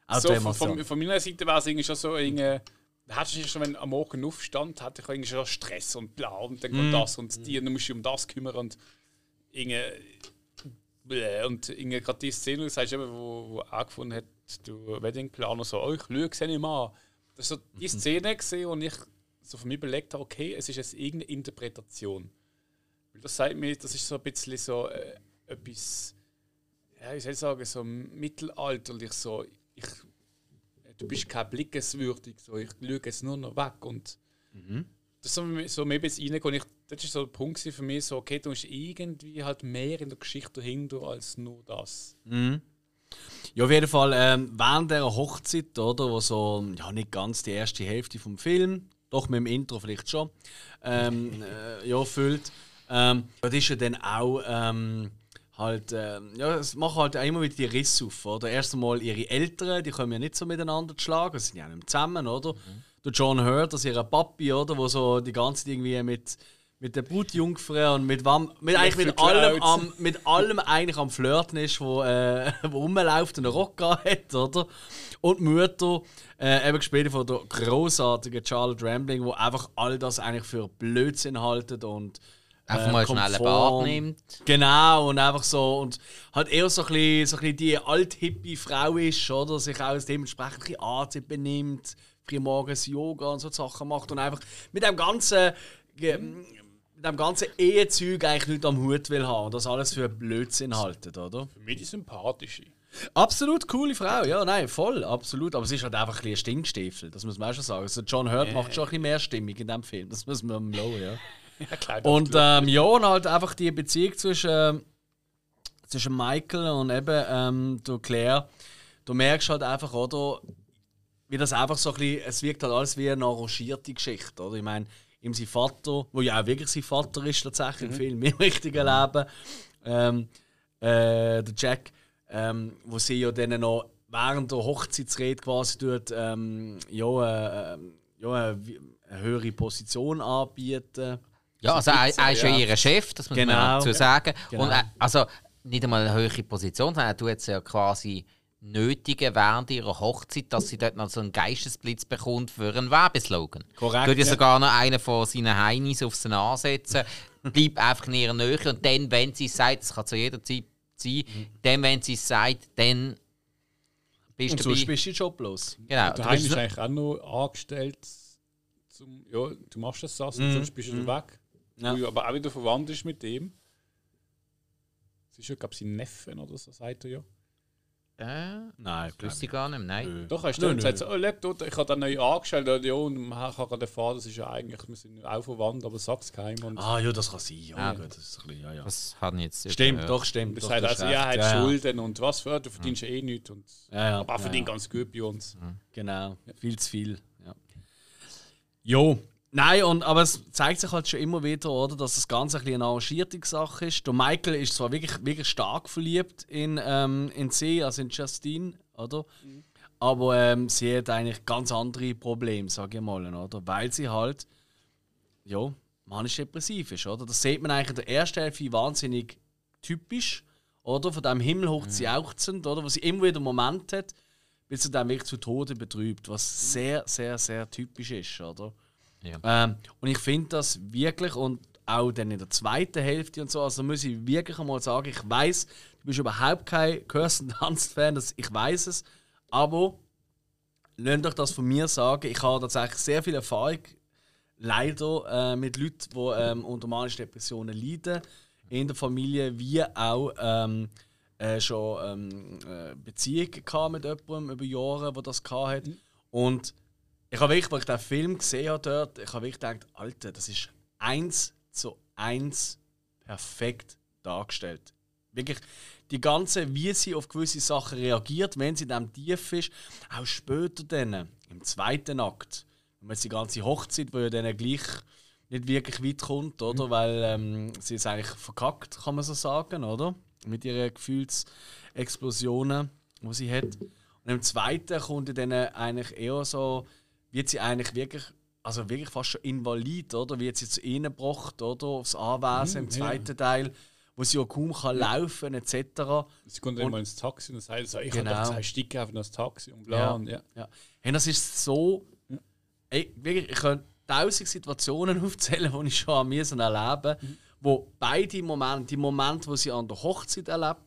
so, von, Emotion. von, meiner Seite wäre es irgendwie schon so, irgendwie, da hättest du schon, wenn am Morgen aufstand, hatte ich irgendwie schon Stress und bla und dann kommt Mhm. das und die, und dann musst du dich um das kümmern und irgendwie, und irgendwie gerade die Szene, sagst eben, wo, wo auch gefunden hat, du Weddingplaner so, oh, ich schaue es nicht mal. Das ist so die Mhm. Szene gesehen, wo ich so von mir überlegt habe, okay, es ist jetzt irgendeine Interpretation. Weil das sagt mir, das ist so ein bisschen so äh, etwas, ja, ich soll sagen, so mittelalterlich, so, ich, du bist kein Blickeswürdig, so, ich schaue jetzt nur noch weg und das ist so, mir bis reingehen. Ich, das ist so der Punkt für mich, so, okay, du hast irgendwie halt mehr in der Geschichte dahinter als nur das. Ja, auf jeden Fall, ähm, während dieser Hochzeit, oder, wo so, ja, nicht ganz die erste Hälfte vom Film, doch mit dem Intro vielleicht schon, ähm, <laughs> äh, ja, füllt, ähm, das ist ja dann auch, ähm, halt, ähm, ja, es machen halt auch immer wieder die Risse auf, oder? Erst einmal ihre Eltern, die kommen ja nicht so miteinander zu schlagen, sie sind ja nicht mehr zusammen, oder? Der John Hurt, also ihr Papi, oder, wo so die ganze Zeit irgendwie mit, mit der Brutjungfrau und mit, wam, mit, eigentlich mit allem am mit allem eigentlich am Flirten ist, wo, äh, <laughs> wo rumläuft und einen Rock hat, oder? Und die Mutter, äh, eben gespielt von der großartigen Charlotte Rambling, wo einfach all das eigentlich für Blödsinn haltet und Einfach äh, mal schnell einen. Bad nimmt. Genau, und einfach so, und halt eher so ein bisschen, so ein bisschen die alt-hippie Frau ist, oder? Sich auch dementsprechend ein bisschen anzieht, benimmt, früh morgens Yoga und so Sachen macht und einfach mit dem ganzen, ge- mit dem ganzen Ehezeug eigentlich nicht am Hut will haben und das alles für Blödsinn haltet, oder? Für mich die sympathische. Absolut coole Frau, ja, nein, voll, absolut. Aber sie ist halt einfach ein bisschen Stinkstiefel, das muss man auch schon sagen. Also John Hurt macht schon ein bisschen mehr Stimmung in dem Film, das muss man loben, ja. <laughs> Ja, Und ähm, ja, und halt einfach die Beziehung zwischen, zwischen Michael und eben ähm, Claire. Du merkst halt einfach, oder, wie das einfach so ein bisschen, es wirkt halt alles wie eine arrangierte Geschichte, oder? Ich meine, ihm sein Vater, wo ja auch wirklich sein Vater ist tatsächlich im Film, im richtigen Leben, ähm, äh, der Jack, ähm, wo sie ja dann noch während der Hochzeitsrede quasi tut, ähm, ja, äh, ja, eine, eine höhere Position anbieten. Ja, also er, er ist ja ihr Chef, das muss Genau. man dazu sagen. Genau. Und er, also nicht einmal eine höhere Position, sondern er tut es ja quasi nötigen während ihrer Hochzeit, dass sie dort noch so einen Geistesblitz bekommt für einen Werbeslogan. Korrekt, Tut ja sogar noch einen von seinen Heinis auf sie ansetzen, bleibt einfach in ihrer Nähe und dann, wenn sie es sagt, das kann zu jeder Zeit sein, dann, wenn sie es sagt, dann bist Und du sonst dabei. bist du joblos. Genau. Der Du Heim bist ist eigentlich auch noch angestellt. Zum, ja, du machst das, das und sonst bist du weg. Ja. Ja aber auch wieder verwandt ist mit dem. Es ist ja, glaube ich, sein Neffen oder so, sagt er ja. Äh, Nein, ich wüsste ich gar nicht, nein. Nö. Doch, hast Nö, du nö. gesagt, so, oh, dort, ich habe den neu angestellt und ja, und man kann gerade erfahren, das ist ja eigentlich, wir sind auch verwandt, aber sag's keinem. Und Ah, ja, das kann sein. Ja, Ah. gut, das ist ein bisschen, ja, ja. Das hat jetzt Stimmt, überhört. doch, stimmt. das doch, du also, er recht. hat ja, ja. Schulden und was für, du verdienst ja eh nichts. Und, Ja, ja, aber er ja, verdient ja. ganz gut bei uns. Genau, viel zu viel. Ja. Jo. Nein, und, aber es zeigt sich halt schon immer wieder, oder, dass das Ganze ein bisschen eine arrangierte Sache ist. Der Michael ist zwar wirklich, wirklich stark verliebt in, ähm, in sie, also in Justine, oder? Aber ähm, sie hat eigentlich ganz andere Probleme, sage ich mal, oder? Weil sie halt, ja, manisch depressiv ist, oder? Das sieht man eigentlich in der ersten Hälfte wahnsinnig typisch, oder? Von dem himmelhoch sie jauchzend, oder? Wo sie immer wieder Momente hat, bis sie dann wirklich zu Tode betrübt, was sehr, sehr, sehr typisch ist, oder? Ja. Ähm, und ich finde das wirklich und auch dann in der zweiten Hälfte und so, also muss ich wirklich einmal sagen, ich weiß, du bist überhaupt kein Kirsten Dunst-Fan, ich weiß es, aber lasst euch das von mir sagen, ich habe tatsächlich sehr viel Erfahrung leider äh, mit Leuten, die ähm, unter manischen Depressionen leiden, in der Familie, wie auch ähm, äh, schon ähm, äh, Beziehungen mit jemandem über Jahre, der das hatte. Und ich habe wirklich, als ich den Film gesehen habe dort, ich habe wirklich gedacht, Alter, das ist eins zu eins perfekt dargestellt. Wirklich, die ganze, wie sie auf gewisse Sachen reagiert, wenn sie in diesem Tief ist, auch später dann, im zweiten Akt, wenn man die ganze Hochzeit, wo ja dann gleich nicht wirklich weit kommt, oder? Weil ähm, sie ist eigentlich verkackt, kann man so sagen, oder? Mit ihren Gefühlsexplosionen. wo sie hat. Und im zweiten kommt dann eigentlich eher so, wird sie eigentlich wirklich, also wirklich fast schon invalid, oder? Wird sie zu ihnen gebracht, oder? Aufs Anwesen im zweiten ja. Teil, wo sie ja kaum kann laufen etc. Sie kommt dann mal ins Taxi und sagt, so, ich genau. habe zwei Stücke auf das Taxi und bla. Ja. Und, ja. Ja. Hey, das ist so. Ey, wirklich, ich kann tausend Situationen <laughs> aufzählen, die ich schon an mir erleben mhm. wo beide Momente, die Momente, wo sie an der Hochzeit erlebt,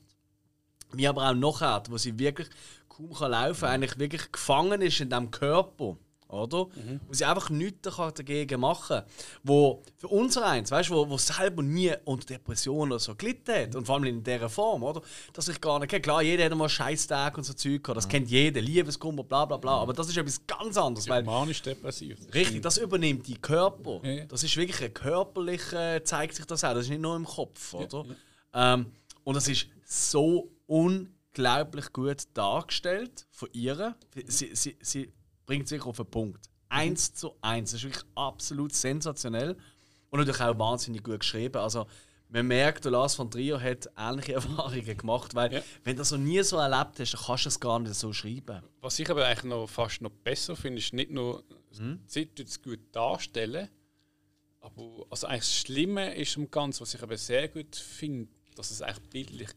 wie aber auch nachher, wo sie wirklich kaum kann laufen kann, eigentlich wirklich gefangen ist in diesem Körper oder? Mhm. Wo sie einfach nichts dagegen machen kann. Wo für uns eins, weißt du, wo, wo selber nie unter Depressionen oder so gelitten hat. Und vor allem in dieser Form, oder? Dass ich gar nicht kenne. Klar, jeder hat einmal Scheißtag und so Zeug gehabt. Das mhm. kennt jeder. Liebeskummer, bla bla bla. Aber das ist etwas ganz anderes. Weil, Manisch depressiv. Das richtig, das übernimmt die Körper. Ja. Das ist wirklich ein körperlicher, zeigt sich das auch. Das ist nicht nur im Kopf, oder? Ja. Ähm, und das ist so unglaublich gut dargestellt von ihr. Sie, sie, sie bringt sich auf den Punkt. Eins mhm. zu eins. Das ist wirklich absolut sensationell. Und natürlich auch wahnsinnig gut geschrieben. Also, man merkt, der Lars von Trier hat ähnliche <laughs> Erfahrungen gemacht, weil ja. wenn du das noch nie so erlebt hast, dann kannst du es gar nicht so schreiben. Was ich aber eigentlich noch fast noch besser finde, ist nicht nur, mhm. sie es gut darstellen, aber also eigentlich das Schlimme ist am Ganzen, was ich aber sehr gut finde, dass es eigentlich bildlich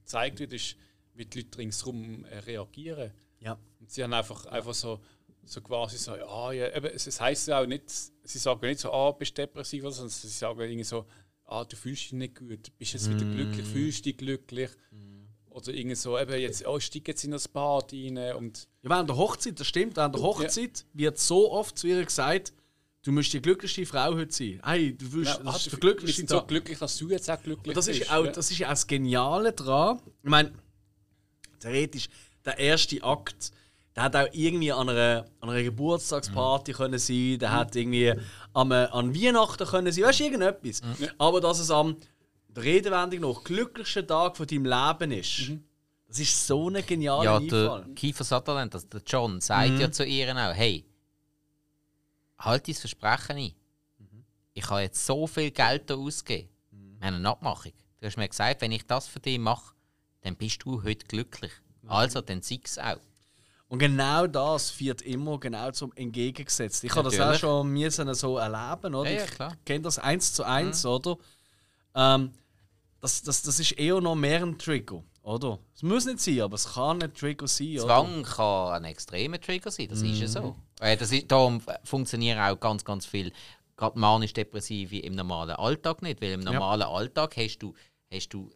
gezeigt wird, ist, wie die Leute ringsherum äh, reagieren. Ja. Und sie haben einfach, einfach so, so quasi so, ah ja, eben, es, es heisst ja auch nicht, sie sagen nicht so, ah, bist depressiv, sondern sie sagen irgendwie so, ah, du fühlst dich nicht gut, bist jetzt wieder glücklich, mm. fühlst dich glücklich. Mm. Oder irgendwie so, eben jetzt, oh, steig jetzt in das Bad rein und... Ja, während der Hochzeit, das stimmt, während der Hochzeit ja. wird so oft zu ihr gesagt, du musst die glücklichste Frau heute sein. Hey, du willst, ja, das ist der glücklichste so glücklich, dass du jetzt auch glücklich und das bist. Ist auch, ja. Das ist auch das Geniale daran. Ich meine, theoretisch, der erste Akt, der hat auch irgendwie an einer, an einer Geburtstagsparty mhm. können sein, der mhm. hat irgendwie am, an Weihnachten können sein, weißt du, irgendetwas. Mhm. Aber dass es am der Redewendung noch glücklichsten Tag von deinem Leben ist, mhm. das ist so ein genialer ja, Einfall. Der Kiefer Sutherland, also der John, sagt mhm. ja zu ihr auch, hey, halt dein Versprechen ein. Mhm. Ich habe jetzt so viel Geld da ausgegeben. Wir haben eine Abmachung. Du hast mir gesagt, wenn ich das für dich mache, dann bist du heute glücklich. Also, dann sei es auch. Und genau das führt immer genau zum Entgegengesetzten. Ich habe das auch schon müssen so erleben, oder? Ja, ja, ich kenne das eins zu eins, mhm. oder? Ähm, das, das, das ist eher noch mehr ein Trigger, oder? Es muss nicht sein, aber es kann ein Trigger sein. Zwang oder? kann ein extremer Trigger sein, das mhm. ist ja so. Äh, das ist, darum funktionieren auch ganz, ganz viel gerade manisch-depressive im normalen Alltag nicht, weil im normalen ja. Alltag hast du, hast du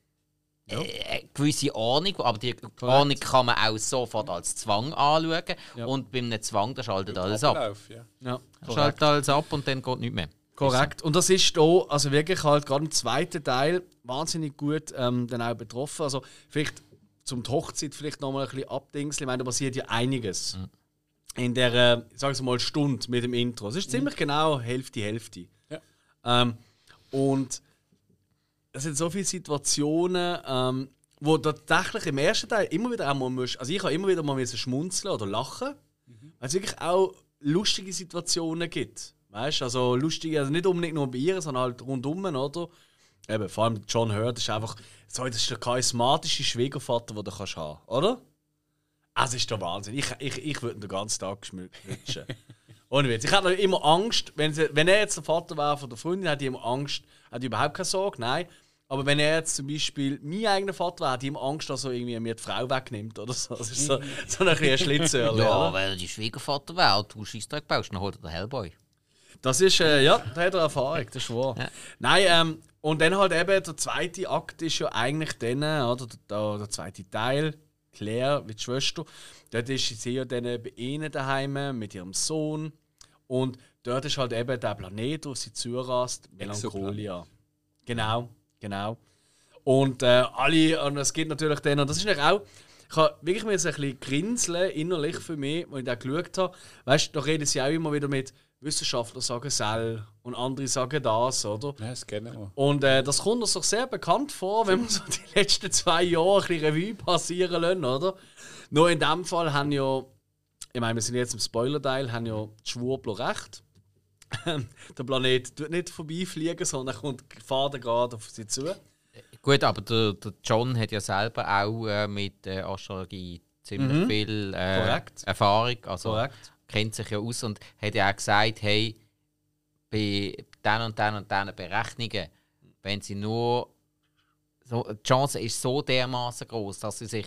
ja. äh, gewisse Ahnung, aber die Correct. Ahnung kann man auch sofort als Zwang anschauen. Ja. Und bei einem Zwang, da schaltet alles ab. Ja. Ja. Schaltet alles ab und dann geht nichts mehr. Korrekt. Und das ist hier, also wirklich halt gerade im zweiten Teil wahnsinnig gut ähm, dann auch betroffen. Also vielleicht zum Hochzeit vielleicht nochmal ein bisschen abdingseln. Ich meine, da passiert ja einiges. Mhm. In der, äh, sagen wir mal, Stunde mit dem Intro. Es ist mhm. ziemlich genau Hälfte, Hälfte. Ja. Ähm, und es sind so viele Situationen, ähm, wo tatsächlich im ersten Teil immer wieder einmal musst, also ich habe immer wieder mal müssen schmunzeln oder lachen, mhm. weil es wirklich auch lustige Situationen gibt. Weißt also lustige, also nicht unbedingt nur bei ihr, sondern halt rundum, oder? Eben, vor allem John Hurt ist einfach, so, das ist der charismatische Schwiegervater, den du kannst haben, oder? Es ist der Wahnsinn. Ich, ich, ich würde den ganzen Tag schmücken. <laughs> Ohne Witz. Ich hatte immer Angst, wenn, sie, wenn er jetzt der Vater war von der Freundin, hatte ich immer Angst, hatte ich überhaupt keine Sorge, nein. Aber wenn er jetzt zum Beispiel mein eigener Vater wäre, ich immer Angst, dass er irgendwie mir die Frau wegnimmt oder so. Das ist so, so ein kleiner Schlitzer. ja, oder? wenn er die Schwiegervater wäre und du Scheissdreck baust, dann holt er den Hellboy. Das ist, äh, ja, da hat er Erfahrung, das ist wahr. Ja. Nein, ähm, und dann halt eben der zweite Akt ist ja eigentlich dann, oder der, der zweite Teil, Claire wie die Schwester. Dort ist sie ja dann bei ihnen daheim mit ihrem Sohn. Und dort ist halt eben der Planet, wo sie zurast, Melancholia. Genau. Genau. Und äh, alle, und es gibt natürlich dann, und das ist auch, ich habe wirklich ein bisschen grinseln innerlich für mich, als ich da geschaut habe. Weißt du, da reden sie auch immer wieder mit Wissenschaftlern sagen Sell und andere sagen das, oder? Ja, das kennen wir. Und äh, das kommt uns doch sehr bekannt vor, wenn wir so die letzten zwei Jahre ein bisschen Revue passieren lassen, oder? Nur in dem Fall haben ja, ich meine, wir sind jetzt im Spoiler-Teil, haben ja die Schwurbler recht. Der Planet tut nicht vorbeifliegen, sondern kommt gerade auf sie zu. Gut, aber der, der John hat ja selber auch äh, mit äh, Astrologie ziemlich Mhm. viel äh. Erfahrung. Also Korrekt. kennt sich ja aus und hat ja auch gesagt, hey, bei den und den und diesen Berechnungen, wenn sie nur so, die Chance ist so dermaßen groß, dass sie sich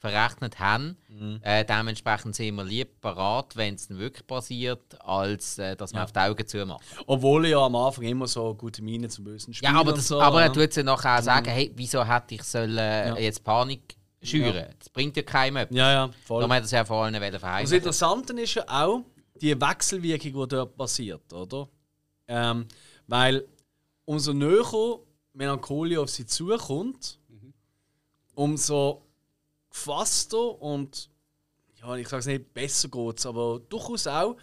verrechnet haben. Mhm. Äh, dementsprechend sind wir lieb parat, wenn es dann wirklich passiert, als äh, dass man Ja. auf die Augen zumacht. Obwohl er ja am Anfang immer so gute Miene zum bösen Spiel Ja, aber, das, so, aber er ja. tut ja nachher auch sagen, hey, wieso hätte ich sollen, äh, Ja. jetzt Panik schüren? Ja. Das bringt ja keinem etwas. Ja, ja, voll. Darum hat er es ja vor allen wollen Und das verheimlichen. Interessante ist ja auch die Wechselwirkung, die dort passiert, oder? Ähm, weil umso näher Melancholia auf sie zukommt, umso gefasster und ja, ich sage es nicht, besser geht es, aber durchaus auch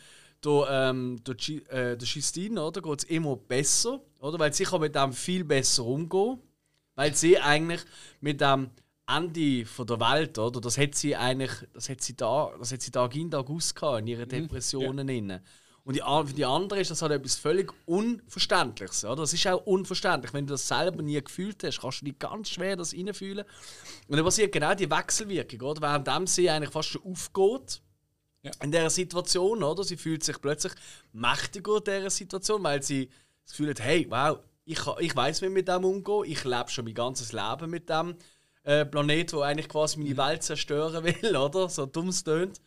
der, ähm, der, äh, der Justine, oder, geht es immer besser, oder? Weil sie kann mit dem viel besser umgehen, weil sie eigentlich mit dem Ende von der Welt, oder? Das hat sie eigentlich, das hat sie da, das hat sie Tag in Tag aus gehabt, in ihren Depressionen inne. Und die, für die andere ist das halt etwas völlig Unverständliches. Oder? Das ist auch unverständlich. Wenn du das selber nie gefühlt hast, kannst du dich ganz schwer das reinfühlen. Und dann passiert genau die Wechselwirkung, oder? Während sie eigentlich fast schon aufgeht Ja. in dieser Situation, oder? Sie fühlt sich plötzlich mächtiger in dieser Situation, weil sie das Gefühl hat, hey, wow, ich, kann- ich weiß, wie ich mit dem umgehen. Ich lebe schon mein ganzes Leben mit dem äh, Planet, der eigentlich quasi meine Welt zerstören will, <laughs> oder? So dumm es tönt.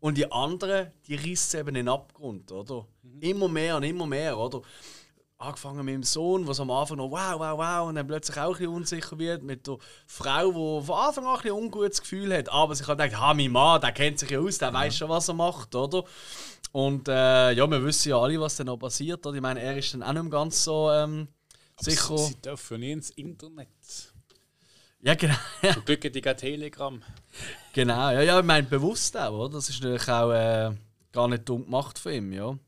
Und die anderen, die rissen eben in den Abgrund, oder? Immer mehr und immer mehr, oder? Angefangen mit dem Sohn, der am Anfang noch wow, wow, wow und dann plötzlich auch ein bisschen unsicher wird. Mit der Frau, die von Anfang an ein ungutes Gefühl hat. Aber sich halt denkt, ha, mein Mann, der kennt sich ja aus, der weiß schon, was er macht, oder? Und äh, ja, wir wissen ja alle, was dann noch passiert. Oder? Ich meine, er ist dann auch nicht ganz so ähm, sicher. Sie dürfen nie ins Internet. Ja, genau. Zum Glück hat die kein Telegram. Genau, ja, ja, ich meine bewusst auch, oder? Das ist natürlich auch äh, gar nicht dumm gemacht von ihm, ja.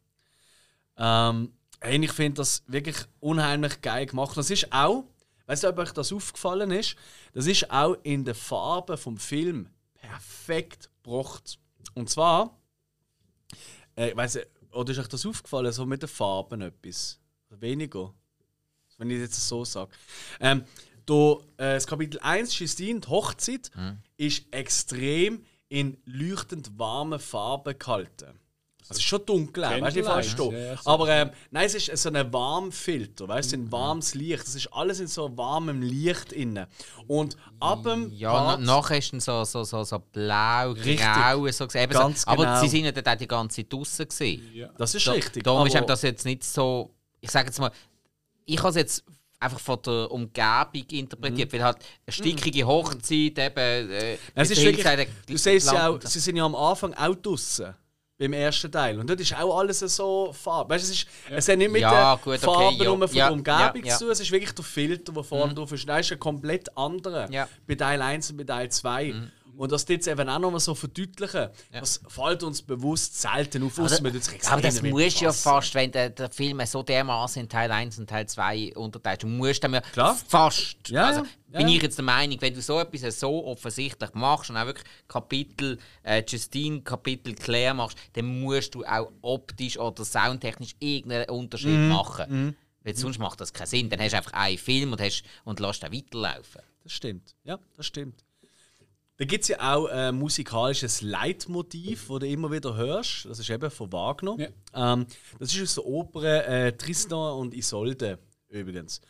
Ähm, hey, ich finde das wirklich unheimlich geil gemacht. Das ist auch, weißt du, ob euch das aufgefallen ist, das ist auch in den Farben vom Film perfekt gebracht. Und zwar, äh, ich, oder ist euch das aufgefallen, so mit den Farben etwas? Weniger? Wenn ich jetzt so sage. Ähm, da, äh, das Kapitel 1, Justine, die Hochzeit, ist extrem in leuchtend warmen Farben gehalten. Also es ist schon dunkel, weißt du, fast ja. Aber ähm, nein, es ist so ein Warmfilter, weißt du, ein warmes Licht. Das ist alles in so warmem Licht inne. Und ab dem Ja, Part- nachher ist dann so, so, so, so blau, Richtig. grau, so gesehen. Eben Ganz so, aber genau. sie sind ja dann auch die ganze Zeit draußen. Ja. das ist Da, richtig. Darum ist aber- einem das jetzt nicht so. Ich sage jetzt mal, ich habe es jetzt einfach von der Umgebung interpretiert, weil halt eine stickige Hochzeit eben. Äh, Mhm. Es ist der wirklich, du siehst ja auch, sie sind ja am Anfang auch draußen. Beim ersten Teil. Und dort ist auch alles so Farbe. Weißt du, es, ist, es hat nicht mit Ja, den gut, okay, Farben ja. nur von Ja, der Umgebung ja, ja. zu es ist wirklich der Filter, der vorne drauf ist. Das ist ein komplett anderer. Ja. Bei Teil 1 und bei Teil 2. Und das jetzt eben auch noch mal so verdeutlichen, das fällt uns bewusst selten auf, man tut sich aber das musst du ja fast, wenn der, der Film so dermaßen in Teil 1 und Teil 2 unterteilt, du musst dann ja Klar. fast. Ja, also, ja. bin Ja. ich jetzt der Meinung, wenn du so etwas so offensichtlich machst und auch wirklich Kapitel äh, Justine, Kapitel Claire machst, dann musst du auch optisch oder soundtechnisch irgendeinen Unterschied Mhm. machen. Weil sonst macht das keinen Sinn. Dann hast du einfach einen Film und, hast, und lässt ihn weiterlaufen. Das stimmt. Ja, das stimmt. Da gibt es ja auch ein musikalisches Leitmotiv, das du immer wieder hörst. Das ist eben von Wagner. Ähm, das ist aus der Oper äh, Tristan und Isolde übrigens.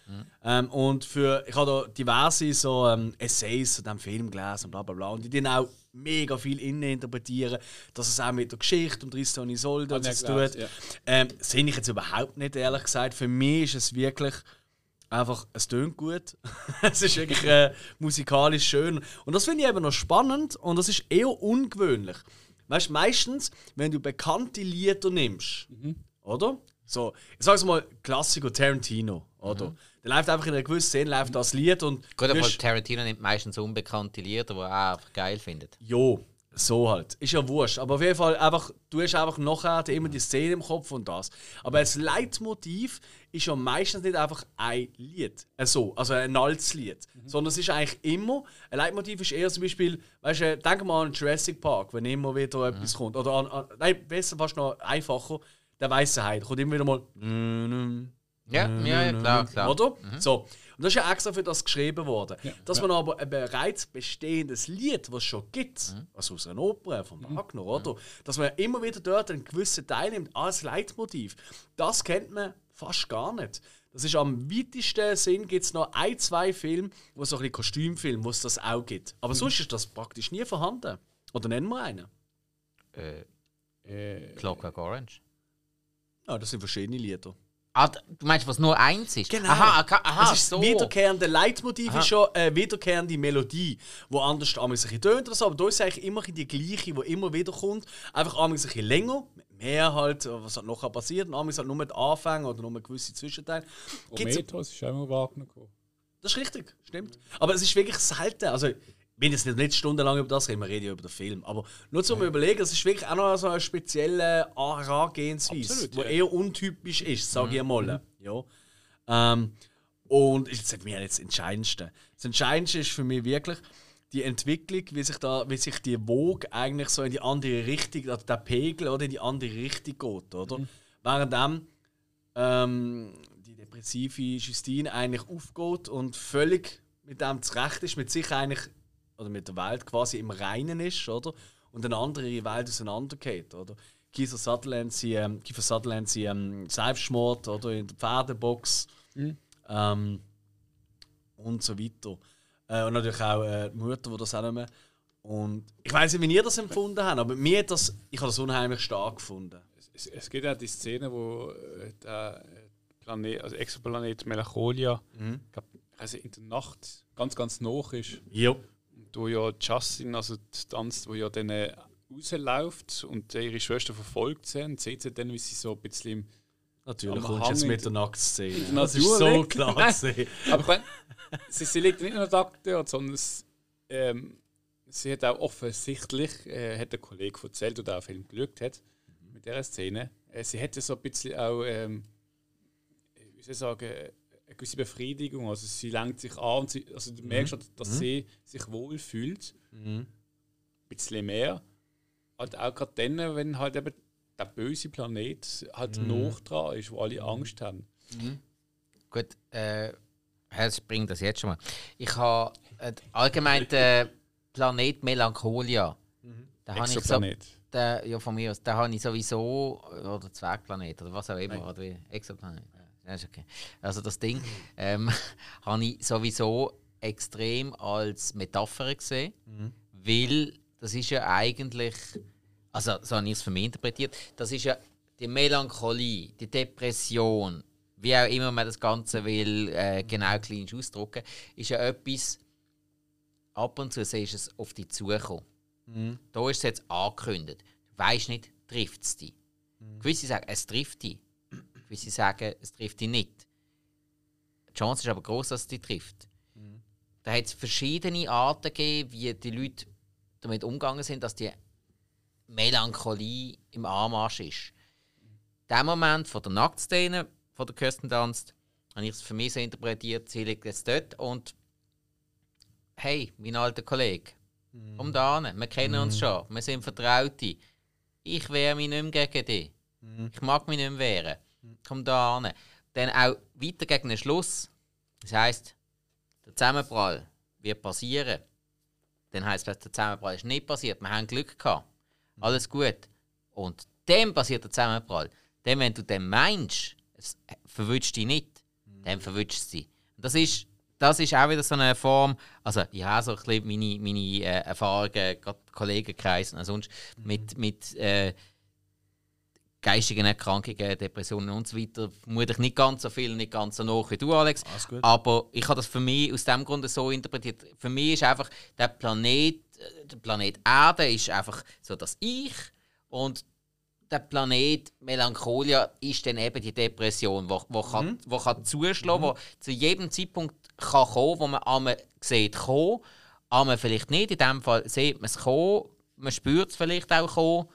Ähm, und für, ich habe da diverse so, ähm, Essays zu diesem Film gelesen und bla bla bla. Und die dann auch mega viel innen interpretieren, dass es auch mit der Geschichte um Tristan und Isolde und Habe so ich zu tun hat. gelesen, Ähm, Sehe ich jetzt überhaupt nicht, ehrlich gesagt. Für mich ist es wirklich einfach, es tönt gut. <laughs> es ist wirklich äh, musikalisch schön. Und das finde ich eben noch spannend und das ist eher ungewöhnlich. Weißt du, meistens, wenn du bekannte Lieder nimmst, oder? So, ich sag's mal, Klassiker Tarantino, oder? Der läuft einfach in einer gewissen Szene läuft das Lied und. Gut, aber Tarantino nimmt meistens unbekannte Lieder, die er einfach geil findet. Jo, so halt. Ist ja wurscht. Aber auf jeden Fall einfach, du hast einfach nachher immer die Szene im Kopf und das. Aber das Leitmotiv ist ja meistens nicht einfach ein Lied. Äh, so, also ein altes Lied. Sondern es ist eigentlich immer, ein Leitmotiv ist eher zum Beispiel, weißt du, denk mal an Jurassic Park, wenn immer wieder etwas kommt. Oder an, an nein, besser fast noch einfacher, der weiße Hai. Kommt immer wieder mal. Ja, ja, ja klar, klar. Oder? So. Und das ist ja extra für das geschrieben worden. Dass man aber ein bereits bestehendes Lied, was es schon gibt, also aus einer Oper, von Wagner, oder? Dass man immer wieder dort einen gewissen Teil nimmt als Leitmotiv. Das kennt man fast gar nicht. Das ist am weitesten Sinn gibt es noch ein, zwei Filme, wo so ein bisschen Kostümfilm, wo es das auch gibt. Aber sonst ist das praktisch nie vorhanden. Oder nennen wir einen? Äh, Äh, Clockwork Orange. Ja, das sind verschiedene Lieder. Ah, du meinst, was nur eins ist? Genau. Aha, aha, aha es ist so. wiederkehrende Leitmotiv ist schon eine wiederkehrende Melodie, die anders einmal ein bisschen tönt oder so, aber da ist eigentlich immer die gleiche, die immer wieder kommt. Einfach einmal ein bisschen länger, mit mehr halt, was halt noch passiert, und einmal halt nur mit Anfängen oder nur mit gewissen Zwischenteilen. Gibt's- Prometheus ist auch immer Wagner gekommen. Das ist richtig, stimmt. Aber es ist wirklich selten. Also, wenn jetzt nicht, stundenlang über das reden, wir reden ja über den Film. Aber nur zum Überlegen, es ist wirklich auch noch so eine spezielle Herangehensweise, die ja. eher untypisch ist, sage ich mal. Ja. Ähm, und ist jetzt mir jetzt das Entscheidendste. Das Entscheidendste ist für mich wirklich die Entwicklung, wie sich, da, wie sich die Vogue eigentlich so in die andere Richtung, also der Pegel oder in die andere Richtung geht, oder? Währenddem ähm, die depressive Justine eigentlich aufgeht und völlig mit dem zurecht ist, mit sich eigentlich, oder mit der Welt quasi im Reinen ist, oder? Und eine andere Welt auseinandergeht, oder? Kiefer Sutherland, sie, ähm, Kiefer Sutherland, sie ähm, Selbstmord, oder? In der Pferdebox. Ähm, und so weiter. Äh, und natürlich auch äh, die Mutter, die das auch nicht mehr. Und ich weiß nicht, wie ihr das empfunden habt, aber mir hat das, ich habe das unheimlich stark gefunden. Es, es gibt auch die Szene, wo äh, der äh, Planet, also Exoplanet Melancholia, glaub, also in der Nacht ganz, ganz noch ist. Ja. Wo ja Justin, also die Tanz, wo ja dann äh, rausläuft und ihre Schwester verfolgt sie und sieht sie dann, wie sie so ein bisschen im Natürlich kommst du jetzt mit der Nacktszene. <laughs> Das ist so klar gesehen. Aber sie, sie liegt nicht nur da dort, sondern es, ähm, sie hat auch offensichtlich, äh, hat der Kollege erzählt, der den Film geschaut hat, mit dieser Szene, äh, sie hätte so ein bisschen auch, ähm, wie soll ich sagen, eine gewisse Befriedigung. Also sie lenkt sich an und sie, also du merkst, halt, dass sie sich wohlfühlt. Ein bisschen mehr. Halt auch gerade dann, wenn halt eben der böse Planet halt noch dran ist, wo alle Angst haben. Gut, äh, es bringt das jetzt schon mal. Ich habe äh, allgemein den <laughs> Planet Melancholia. Da habe ich so, Exoplanet. der, ja, von mir aus, da habe ich sowieso, oder Zwergplanet oder was auch immer, oder wie, Exoplanet. Ja, ist okay. Also das Ding <laughs> ähm, <laughs> habe ich sowieso extrem als Metapher gesehen, weil das ist ja eigentlich, also so habe ich es für mich interpretiert, das ist ja die Melancholie, die Depression, wie auch immer man das Ganze will, äh, genau klinisch ausdrücken, ist ja etwas, ab und zu siehst du es auf dich zukommen. Da ist es jetzt angekündigt. Du weißt nicht, trifft es dich. Gewisse sagen, es trifft dich. Gewisse sagen, es trifft dich nicht. Die Chance ist aber groß, dass es dich trifft. Da hat es verschiedene Arten gegeben, wie die Leute damit umgegangen sind, dass die Melancholie im Anmarsch ist. Der Moment von der Nacktszene, von der Kirsten habe ich es für mich so interpretiert, sie liegt jetzt dort und hey, mein alter Kollege, komm da hin, wir kennen uns schon, wir sind Vertraute. Ich wehre mich nicht mehr gegen dich. Ich mag mich nicht mehr wehren. Komm da hin. Dann auch weiter gegen den Schluss. Das heisst, der Zusammenprall wird passieren. Dann heisst es, der Zusammenprall ist nicht passiert. Wir haben Glück gehabt. Alles gut. Und dann passiert der Zusammenprall. Dann, wenn du dann meinst, verwünscht dich nicht, dann verwünscht. Und das ist, das ist auch wieder so eine Form, also ich habe so ein bisschen meine, meine äh, Erfahrungen, gerade Kollegenkreis und sonst mit, mit äh, geistigen Erkrankungen, Depressionen und so weiter. Vermutlich nicht ganz so viel, nicht ganz so hoch wie du, Alex. Aber ich habe das für mich aus dem Grunde so interpretiert. Für mich ist einfach der Planet, äh, der Planet Erde ist einfach so das Ich und der Planet Melancholia ist dann eben die Depression, wo, wo, kann, wo kann zuschlagen, wo zu jedem Zeitpunkt kann kommen, wo man einmal sieht kommen, einmal vielleicht nicht. In dem Fall sieht man es kommen, man spürt es vielleicht auch kommen.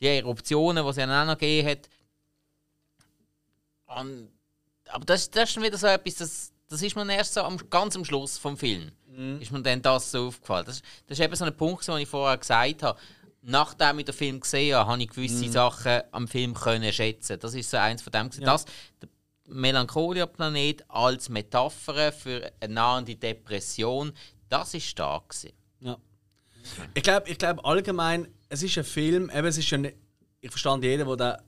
Die Eruptionen, die es ja auch noch gegeben hat. Und, aber das, das ist schon wieder so etwas, das, das ist mir erst so am, ganz am Schluss vom Film. Ist mir dann das so aufgefallen. Das, das ist eben so ein Punkt, den ich vorher gesagt habe. Nachdem ich den Film gesehen habe, habe ich gewisse Sachen am Film können schätzen. Das ist so eins von dem. gewesen. Das, der Melancholia-Planet als Metapher für eine nahende Depression, das ist stark gewesen. Ja. Ich glaube ich glaub allgemein, es ist ein Film, eben, es ist nicht, ich verstand jeden, der den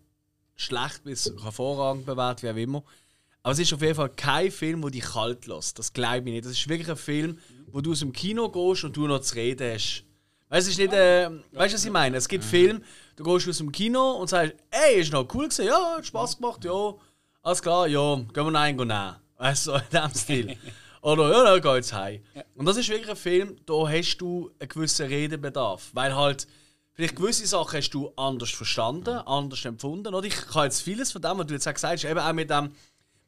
schlecht bis hervorragend bewertet, wie auch immer. Aber es ist auf jeden Fall kein Film, der dich kalt lässt. Das glaube ich nicht. Das ist wirklich ein Film, wo du aus dem Kino gehst und du noch zu reden hast. Weißt du, es ist nicht, äh, weißt du, was ich meine? Es gibt Filme, du gehst aus dem Kino und sagst, ey, ist noch cool gewesen, ja, hat Spaß gemacht, ja, alles klar, ja, gehen wir noch einen nehmen. Weißt du, in diesem Stil. <laughs> Oder, ja, dann geh jetzt heim. Und das ist wirklich ein Film, da hast du einen gewissen Redebedarf. Weil halt, vielleicht gewisse Sachen hast du anders verstanden, anders empfunden. Oder ich kann jetzt vieles von dem, was du jetzt auch gesagt hast, eben auch mit dem,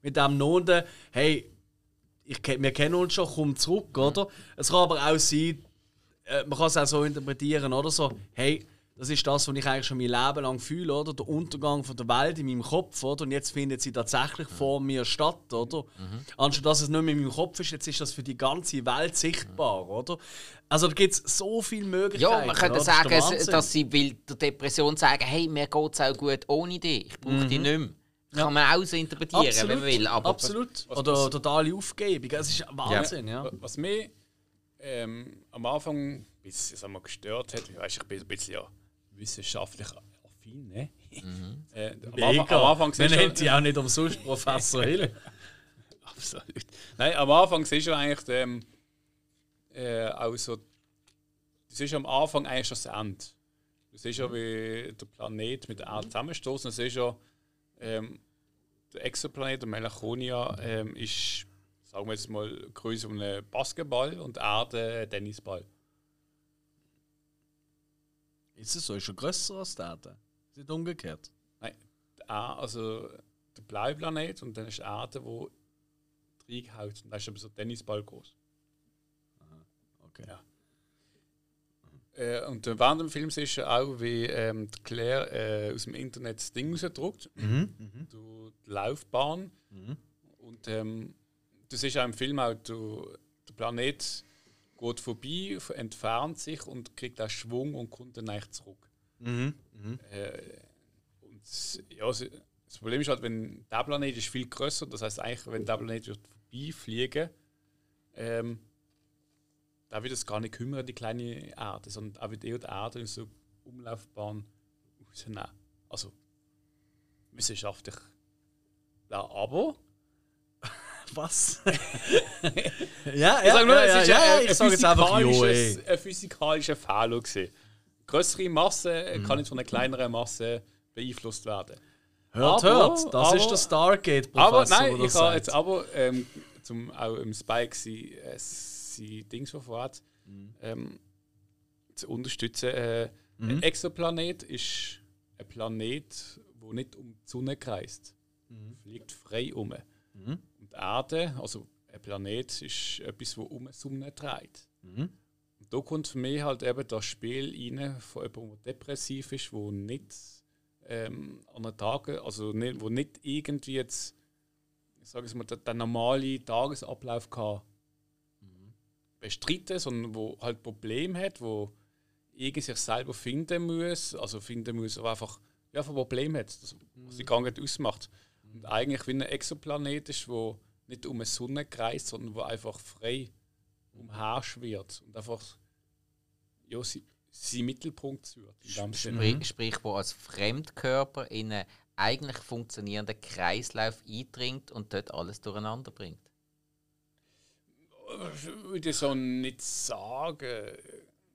mit dem Noten, hey, ich, wir kennen uns schon, komm zurück, oder? Es kann aber auch sein, äh, man kann es auch so interpretieren, oder so, hey, das ist das, was ich eigentlich schon mein Leben lang fühle, oder? Der Untergang von der Welt in meinem Kopf, oder? Und jetzt findet sie tatsächlich vor mir statt, oder? Anstatt dass es nicht mehr in meinem Kopf ist, jetzt ist das für die ganze Welt sichtbar, oder? Also da gibt es so viele Möglichkeiten. Ja, man könnte oder? Das sagen, Wahnsinn. dass sie will der Depression sagen, hey, mir geht es auch gut ohne dich, ich brauche dich nicht mehr. Kann man auch so interpretieren, wenn man will. Aber Absolut. was- Oder was- totale Aufgebung. Es ist Wahnsinn, ja. Was mich ähm, am Anfang ein bisschen sagen wir, gestört hat, ich weiß, ich bin ein bisschen ja, wissenschaftlich affin, ne? <laughs> äh, am, Anfang, am Anfang Man nennt die auch nicht umsonst Professor Hill. <laughs> Absolut. Nein, am Anfang siehst du eigentlich ähm, äh, auch so. Du siehst am Anfang eigentlich schon das Ende. Du siehst ja, wie der Planet mit der Erde zusammenstoßen. Du siehst ja, ähm, der Exoplanet, der Melancholia, ähm, ist, sagen wir jetzt mal, größer wie ein Basketball und die Erde ein Tennisball. Ist es so? Ist er grösser als der? Ist nicht umgekehrt? Nein, die Erde, also der blaue Planet und dann ist die Erde, wo reingehaut. Und das ist aber so ein Tennisball groß. Okay. Ja. Äh, und äh, während dem Film siehst du auch, wie ähm, die Claire äh, aus dem Internet das Ding rausdruckt, Mhm. du, die Laufbahn. Und ähm, du siehst auch im Film auch, du, der Planet geht vorbei, entfernt sich und kriegt auch Schwung und kommt dann eigentlich zurück. Mhm. Mhm. Äh, und ja, das Problem ist halt, wenn der Planet ist viel größer, das heißt eigentlich, wenn der Planet wird vorbeifliegen, ähm, da wird es gar nicht kümmern, die kleine Erde, sondern auch wird eher die Erde in so Umlaufbahn rausnehmen. Also wissenschaftlich. Ja, aber Was? <laughs> ja, ich sage nur, ja, es ja, ist ja, ein, ich ein, physikalisches- ein physikalischer Fehler gewesen. Größere Masse Mhm. kann nicht von einer kleineren Masse beeinflusst werden. Hört, Aber- hört, das aber- ist der Stargate-Professor, Aber nein, der ich habe jetzt aber ähm, zum auch im Spike sie, äh, Dings verfahrt, Mhm. ähm, zu unterstützen. Äh, Ein Exoplanet ist ein Planet, wo nicht um die Sonne kreist, Mhm. fliegt frei um. Und die Erde, also ein Planet, ist etwas, wo um die Sonne dreht. Mhm. Und da kommt für mich halt eben das Spiel rein von jemandem, der depressiv ist, wo nicht ähm, an den Tagen, also nicht, wo nicht irgendwie jetzt, ich sage es mal, den, den normalen Tagesablauf kann bestreiten, sondern wo halt Probleme hat, wo irgendwie sich selber finden muss, also finden muss, aber einfach ja, ein Problem hat, das, was die Krankheit ausmacht. Und eigentlich wie ein Exoplanet ist, wo nicht um eine Sonne kreist, sondern wo einfach frei umherschwirrt und einfach ja, sie, sie Mittelpunkt wird. Sprich, sprich, wo als Fremdkörper in einen eigentlich funktionierenden Kreislauf eindringt und dort alles durcheinander bringt. würde ich so nicht sagen.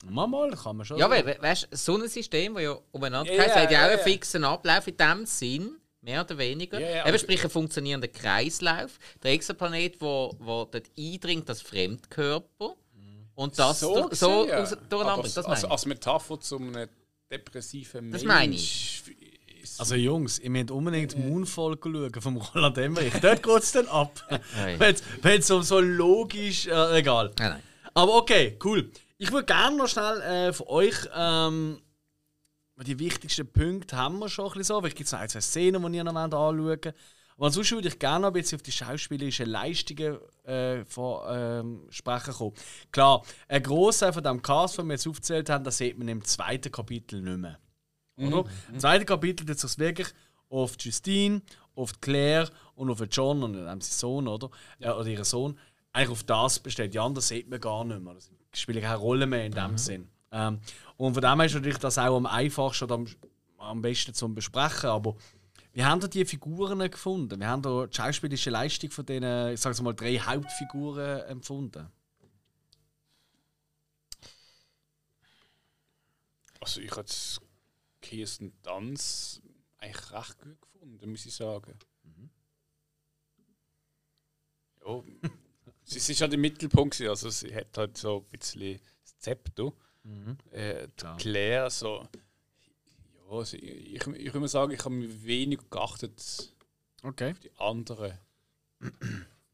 Mal, mal, kann man schon Ja, sagen. weil, weißt du, so ein System, das ja umeinander Ja, kreist, hat ja auch einen ja. fixen Ablauf in dem Sinn, mehr oder weniger. Ja, ja, Eben sprich, ein funktionierender Kreislauf. Der Exoplanet, wo, wo dort eindringt, das Fremdkörper. Und das so, so gesehen, ja. aus- durcheinander. Das als, meine als Metapher zu einem depressiven Das Mensch. meine ist- Also Jungs, ihr müsst unbedingt Moonfall schauen vom Roland Emmerich. Dort geht es dann ab. <laughs> Wenn es um so logisch... Äh, egal. Nein, nein. Aber okay, cool. Ich würde gerne noch schnell äh, von euch... Ähm, die wichtigsten Punkte haben wir schon ein bisschen so. Vielleicht gibt es noch ein, zwei Szenen, die ihr noch anschauen wollt. Aber sonst würde ich gerne noch ein bisschen auf die schauspielerischen Leistungen äh, von, ähm, sprechen kommen. Klar, ein Großteil von dem Cast, den wir jetzt aufgezählt haben, das sieht man im zweiten Kapitel nicht mehr. Oder? Im zweiten Kapitel tut es wirklich auf Justine, auf Claire und auf John und seinen Sohn, oder? Ja. oder ihren Sohn, eigentlich auf das besteht. Die anderen sieht man gar nicht mehr. Das spielt keine Rolle mehr in dem mhm. Sinn. Ähm, und von dem her ist natürlich das auch am einfachsten oder am, am besten zum Besprechen. Aber wie haben ihr die Figuren gefunden? Wie haben ihr die schauspielische Leistung von diesen, ich sage mal, drei Hauptfiguren empfunden? Also ich habe Kirsten Tanz eigentlich recht gut gefunden, muss ich sagen. Mhm. Ja, <laughs> sie ist halt im Mittelpunkt, also sie hat halt so ein bisschen das Zepter. Mhm. Äh. Claire so. Ja, also ich, ich, ich würde sagen, ich habe mich wenig geachtet okay. auf die anderen.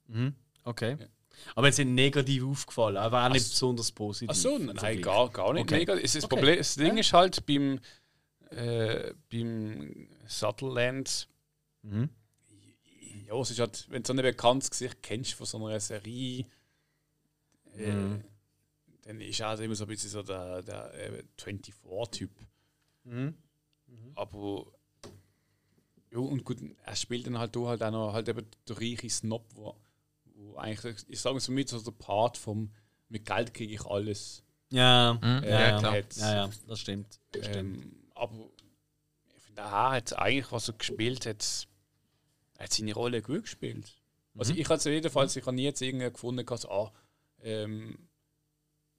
Mhm. Okay. Ja. Aber es sind negativ aufgefallen, aber auch nicht Ach, besonders positiv. Ach so, nein, gar, gar nicht okay. negativ. Das, okay. Problem, das Ding ja. ist halt beim, äh, beim Sutherland. Mhm. Ja, es ist halt, wenn du so ein bekanntes Gesicht kennst von so einer Serie, äh, mhm dann ist er immer so ein bisschen so der, der äh, 24-Typ. Mhm. Mhm. Aber ja, und gut, er spielt dann halt halt auch noch halt eben der reiche Snob, wo, wo eigentlich, ich sage so mit, so der Part vom mit Geld kriege ich alles. Ja, mhm. äh, ja, klar. ja, ja, das stimmt. Das ähm, stimmt. Aber ich finde, er hat eigentlich, was er gespielt hat, hat seine Rolle gut gespielt. Also mhm. ich hatte jedenfalls, ich habe nie jetzt irgendwie gefunden, dass, ah, ähm,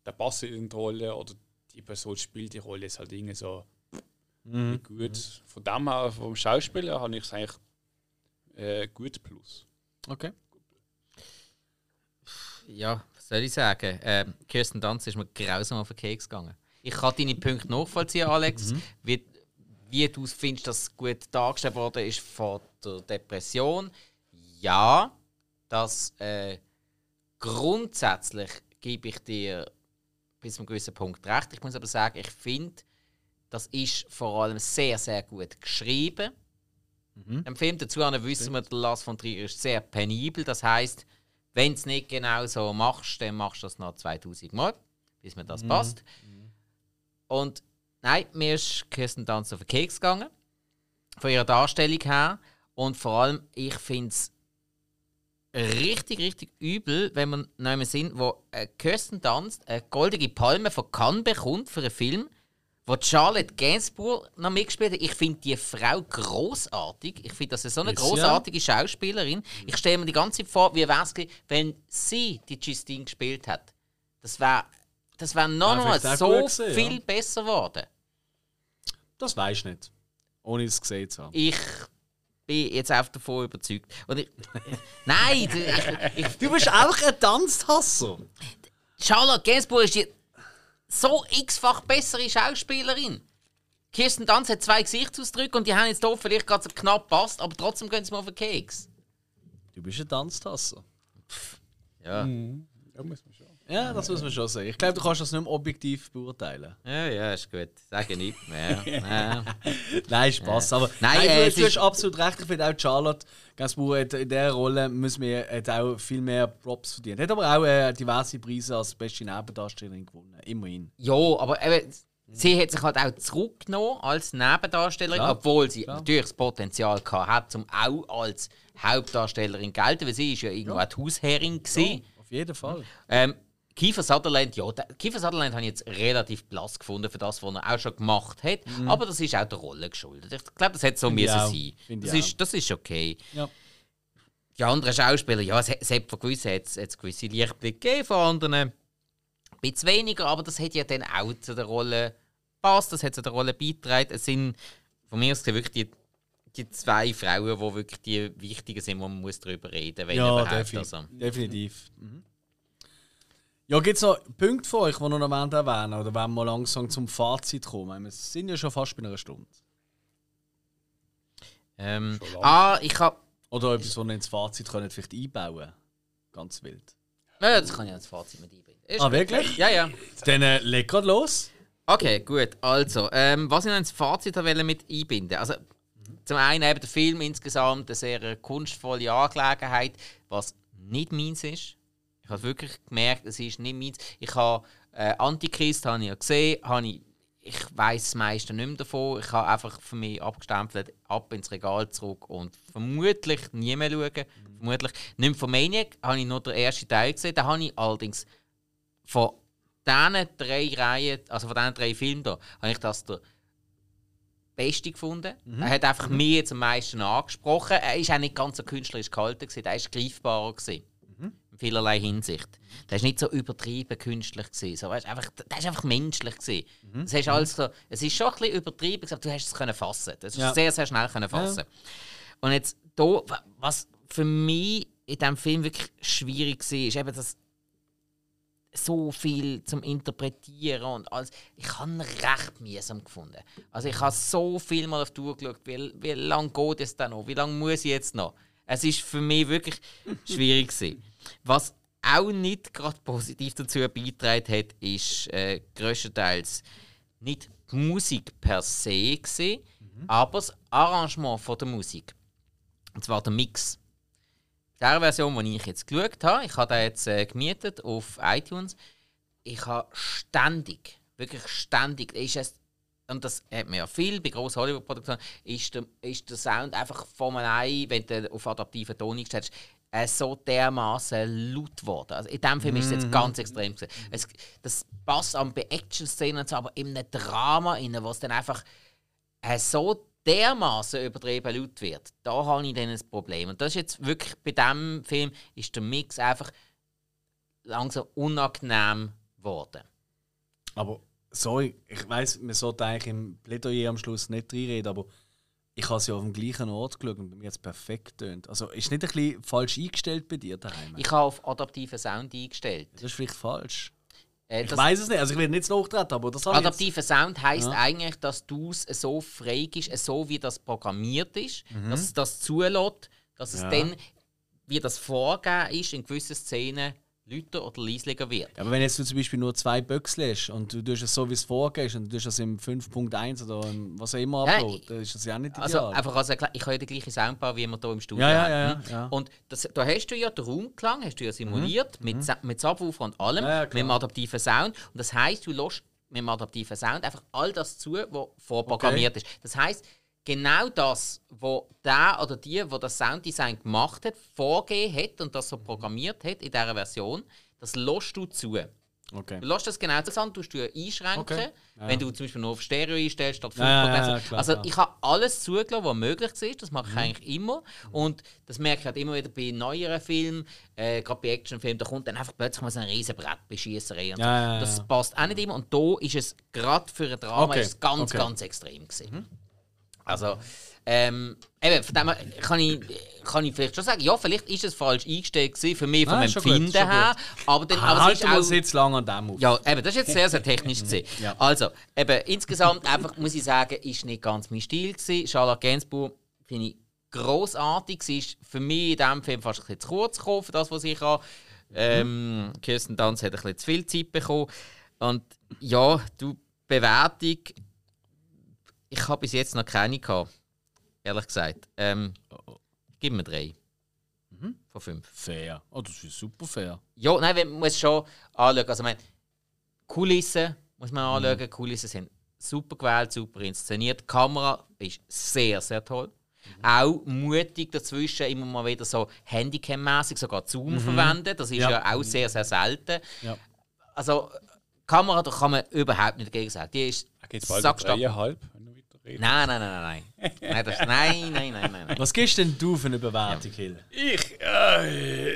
der passt in die Rolle oder die Person spielt die Rolle, ist halt irgendwie so mhm. gut. Von dem her, vom Schauspieler, habe ich es eigentlich äh, gut plus. Okay. Ja, was soll ich sagen? Ähm, Kirsten Dunst ist mir grausam auf den Keks gegangen. Ich kann deine Punkte nachvollziehen, Alex. Mhm. Wie, wie du findest, dass es gut dargestellt worden ist von der Depression. Ja, das äh, grundsätzlich gebe ich dir bis zu einem gewissen Punkt recht. Ich muss aber sagen, ich finde, das ist vor allem sehr, sehr gut geschrieben. Mhm. Im Film dazu wissen wir, der Lars von Trier ist sehr penibel. Das heißt, wenn du es nicht genau so machst, dann machst du das noch 2000 Mal, bis mir das mhm. passt. Mhm. Und nein, mir ist Kirsten Dunst auf den Keks gegangen. Von ihrer Darstellung her. Und vor allem, ich finde es richtig, richtig übel, wenn man noch sind, wo äh, Kirsten Dunst eine goldene Palme von Cannes bekommt für einen Film, wo Charlotte Gainsbourg noch mitgespielt hat. Ich finde die Frau großartig. Ich finde, das ist so eine großartige. Schauspielerin. Ich stelle mir die ganze Zeit vor, wie wäre es, wenn sie die Justine gespielt hat. Das wäre das wär noch, ja, noch so gewesen, viel ja. besser geworden. Das weiß ich nicht. Ohne es gesehen zu haben. Ich bin jetzt auch davon überzeugt. Und ich, <laughs> nein, ich, ich, du bist auch ein Tanzhasser. Charlotte Gainsbourg ist die so x-fach bessere Schauspielerin. Kirsten Dunst hat zwei Gesichtsausdrücke und die haben jetzt hier vielleicht gerade so knapp passt, aber trotzdem gehen sie mal auf den Keks. Du bist ein Tanzhasser. Ja. Mhm. Ja, muss man schon. Ja, das muss man schon sagen. Ich glaube, du kannst das nicht mehr objektiv beurteilen. Ja, ja, ist gut. Sage nicht mehr. <laughs> ja. Nein, Spaß. Aber nein, nein äh, du hast absolut recht. Ich finde auch Charlotte Gainsbourg in dieser Rolle müssen wir, hat auch viel mehr Props verdient. Hat aber auch äh, diverse Preise als beste Nebendarstellerin gewonnen. Immerhin. Ja, aber eben, sie hat sich halt auch zurückgenommen als Nebendarstellerin, Klar. obwohl sie Klar. natürlich das Potenzial hatte, um auch als Hauptdarstellerin zu gelten, weil sie ist ja irgendwo ja. die Hausherrin war. Ja, auf jeden Fall. Ähm, Kiefer Sutherland, ja, Kiefer Sutherland habe ich jetzt relativ blass gefunden für das, was er auch schon gemacht hat. Mhm. Aber das ist auch der Rolle geschuldet. Ich glaube, das hätte so müssen sein. Das ist, das ist okay. Ja. Die anderen Schauspieler, ja, es, es hat von gewissen es, es gewisse Lichtblicke gegeben, von anderen ein bisschen weniger, aber das hat ja dann auch zu der Rolle passt, das hat zu der Rolle beigetragen. Es sind von mir aus wirklich die, die zwei Frauen, die wirklich die wichtigen sind, wo man muss darüber reden muss, ja. Definitiv. Also. definitiv. Mhm. Ja, gibt es noch Punkte von euch, die noch erwähnen Oder wollen wir langsam zum Fazit kommen? Wir sind ja schon fast bei einer Stunde. Ähm, ah, ich habe. Oder etwas, was ihr ins Fazit könnt, vielleicht einbauen Ganz wild. Ja, das kann ich ins Fazit mit einbinden. Ist ah, wirklich? Ja, ja. Dann äh, leg grad los. Okay, gut. Also, ähm, was ich noch ins Fazit wollte mit einbinden. Also, zum einen eben der Film insgesamt eine sehr kunstvolle Angelegenheit, was nicht meins ist. Ich habe wirklich gemerkt, es ist nicht meins. Ich habe äh, Antichrist habe ich ja gesehen, habe ich ich weiß das meiste nicht mehr davon. Ich habe einfach für mich abgestempelt, ab ins Regal zurück und vermutlich nie mehr schauen. Mhm. Vermutlich. Nymphomaniac habe ich nur den ersten Teil gesehen. Da habe ich allerdings von diesen drei Reihen, also von diesen drei Filmen da, habe ich das der beste gefunden. Mhm. Er hat einfach mhm. mir jetzt am meisten angesprochen. Er ist auch nicht ganz so künstlerisch gehalten, er war greifbarer. Gewesen vielerlei Hinsicht. Das war nicht so übertrieben künstlich. Gewesen. So, weißt, einfach, das war einfach menschlich. Gewesen. Mhm. Das hast alles so, es ist schon ein bisschen übertrieben, aber du hast es können fassen. Das ist ja. sehr, sehr schnell können fassen. Ja. Und jetzt da, was für mich in diesem Film wirklich schwierig war, ist eben das so viel zum Interpretieren und alles. Ich habe ihn recht mühsam gefunden. Also ich habe so viel mal auf die Tour geschaut, wie, wie lange geht es dann noch? Wie lange muss ich jetzt noch? Es ist für mich wirklich schwierig gewesen. Was auch nicht gerade positiv dazu beigetragen hat, ist äh, größtenteils nicht die Musik per se gewesen, mhm. aber das Arrangement von der Musik. Und zwar der Mix. Der Version, die ich jetzt geschaut habe, ich habe den jetzt äh, gemietet auf iTunes, ich habe ständig, wirklich ständig, ist es, und das hat man ja viel bei grossen Hollywood-Produktionen, ist der, ist der Sound einfach von einem, wenn du auf adaptiven Ton stellst, äh, so dermaßen laut geworden. Also in diesem Film mm -hmm. ist es jetzt mhm. ganz extrem. Es, das passt an bei Action-Szenen, aber in einem Drama, wo es dann einfach äh, so dermaßen übertrieben laut wird. Da habe ich dann ein Problem. Und das ist jetzt wirklich bei diesem Film ist der Mix einfach langsam unangenehm geworden. Aber sorry, ich weiß, man sollte eigentlich im Plädoyer am Schluss nicht reinreden, aber ich habe es ja auf dem gleichen Ort geschaut und bei mir jetzt perfekt tönt. Also ist nicht ein bisschen falsch eingestellt bei dir daheim? Ich habe auf adaptiven Sound eingestellt. Das ist vielleicht falsch. Äh, ich weiß es nicht, also ich will nicht nachtreten, aber das habe Adaptiver Sound heisst ja. eigentlich, dass du es so frei ist, so wie das programmiert ist, mhm. dass es das zulässt, dass es dann, wie das vorgegeben ist, in gewissen Szenen lauter oder leislicher wird. Ja, aber wenn jetzt du zum Beispiel nur zwei Böcks hast und du tust es so, wie es vorgehst und du tust es im 5.1 oder was auch immer ja, upload, dann ist das ja nicht also ideal. Also einfach als ich habe ja den gleichen Soundbar, wie wir hier im Studio ja, ja, ja, ja, Und das, da hast du ja den Raumklang hast du ja simuliert, mhm. mit, mhm. mit Subwoofer und allem, ja, mit dem adaptiven Sound. Und das heisst, du lässt mit dem adaptiven Sound einfach all das zu, was vorprogrammiert okay. ist. Das heisst, genau das, was der oder die, wo das Sounddesign gemacht hat, vorgegeben hat und das so programmiert hat in dieser Version, das lässt du zu. Okay. Du lässt das genau so an, tust du einschränken, okay. ja. wenn du zum Beispiel nur auf Stereo einstellst statt ja, ja, klar, Also ich habe alles zugelassen, was möglich ist, das mache ich mhm. eigentlich immer. Und das merke ich halt immer wieder bei neueren Filmen, äh, gerade bei Actionfilmen, da kommt dann einfach plötzlich mal so ein riesen Brett bei Schiesserei. Und so. Das passt auch nicht immer. Und da ist es gerade für ein Drama okay. ist ganz, okay. ganz extrem gewesen. Mhm. Also, ähm, eben, von dem kann ich, kann ich vielleicht schon sagen, ja, vielleicht ist es falsch eingestellt für mich vom Empfinden gut, her. Aber dann, aber halt es jetzt lange an dem auf. Ja, eben, das ist jetzt sehr, sehr technisch <laughs> gesehen. ja. Also, eben, insgesamt einfach muss ich sagen, ist nicht ganz mein Stil gewesen. Charlotte Gainsbourg finde ich großartig. Sie ist für mich in diesem Film fast ein bisschen zu kurz gekommen, für das, was ich habe. Ähm, Kirsten Dunst hat ein bisschen zu viel Zeit bekommen. Und ja, du, Bewertung ich habe bis jetzt noch keine gehabt. Ehrlich gesagt. Ähm, gib mir drei. Mhm. Von fünf. Fair. Oh, das ist super fair. Ja, nein, man muss schon anschauen. Also, meine, Kulissen muss man mhm. anschauen. Kulissen sind super gewählt, super inszeniert. Die Kamera ist sehr, sehr toll. Mhm. Auch mutig dazwischen immer mal wieder so Handycam-mäßig sogar Zoom mhm. verwenden. Das ist ja. ja. auch sehr, sehr selten. Ja. Also, Kamera, da kann man überhaupt nicht dagegen sagen. Die ist bald dreieinhalb? Reden. Nein, nein, nein, nein. Nein, das, nein, nein, nein, nein, Was gibst denn du für eine Bewertung, Hill? Ich, äh,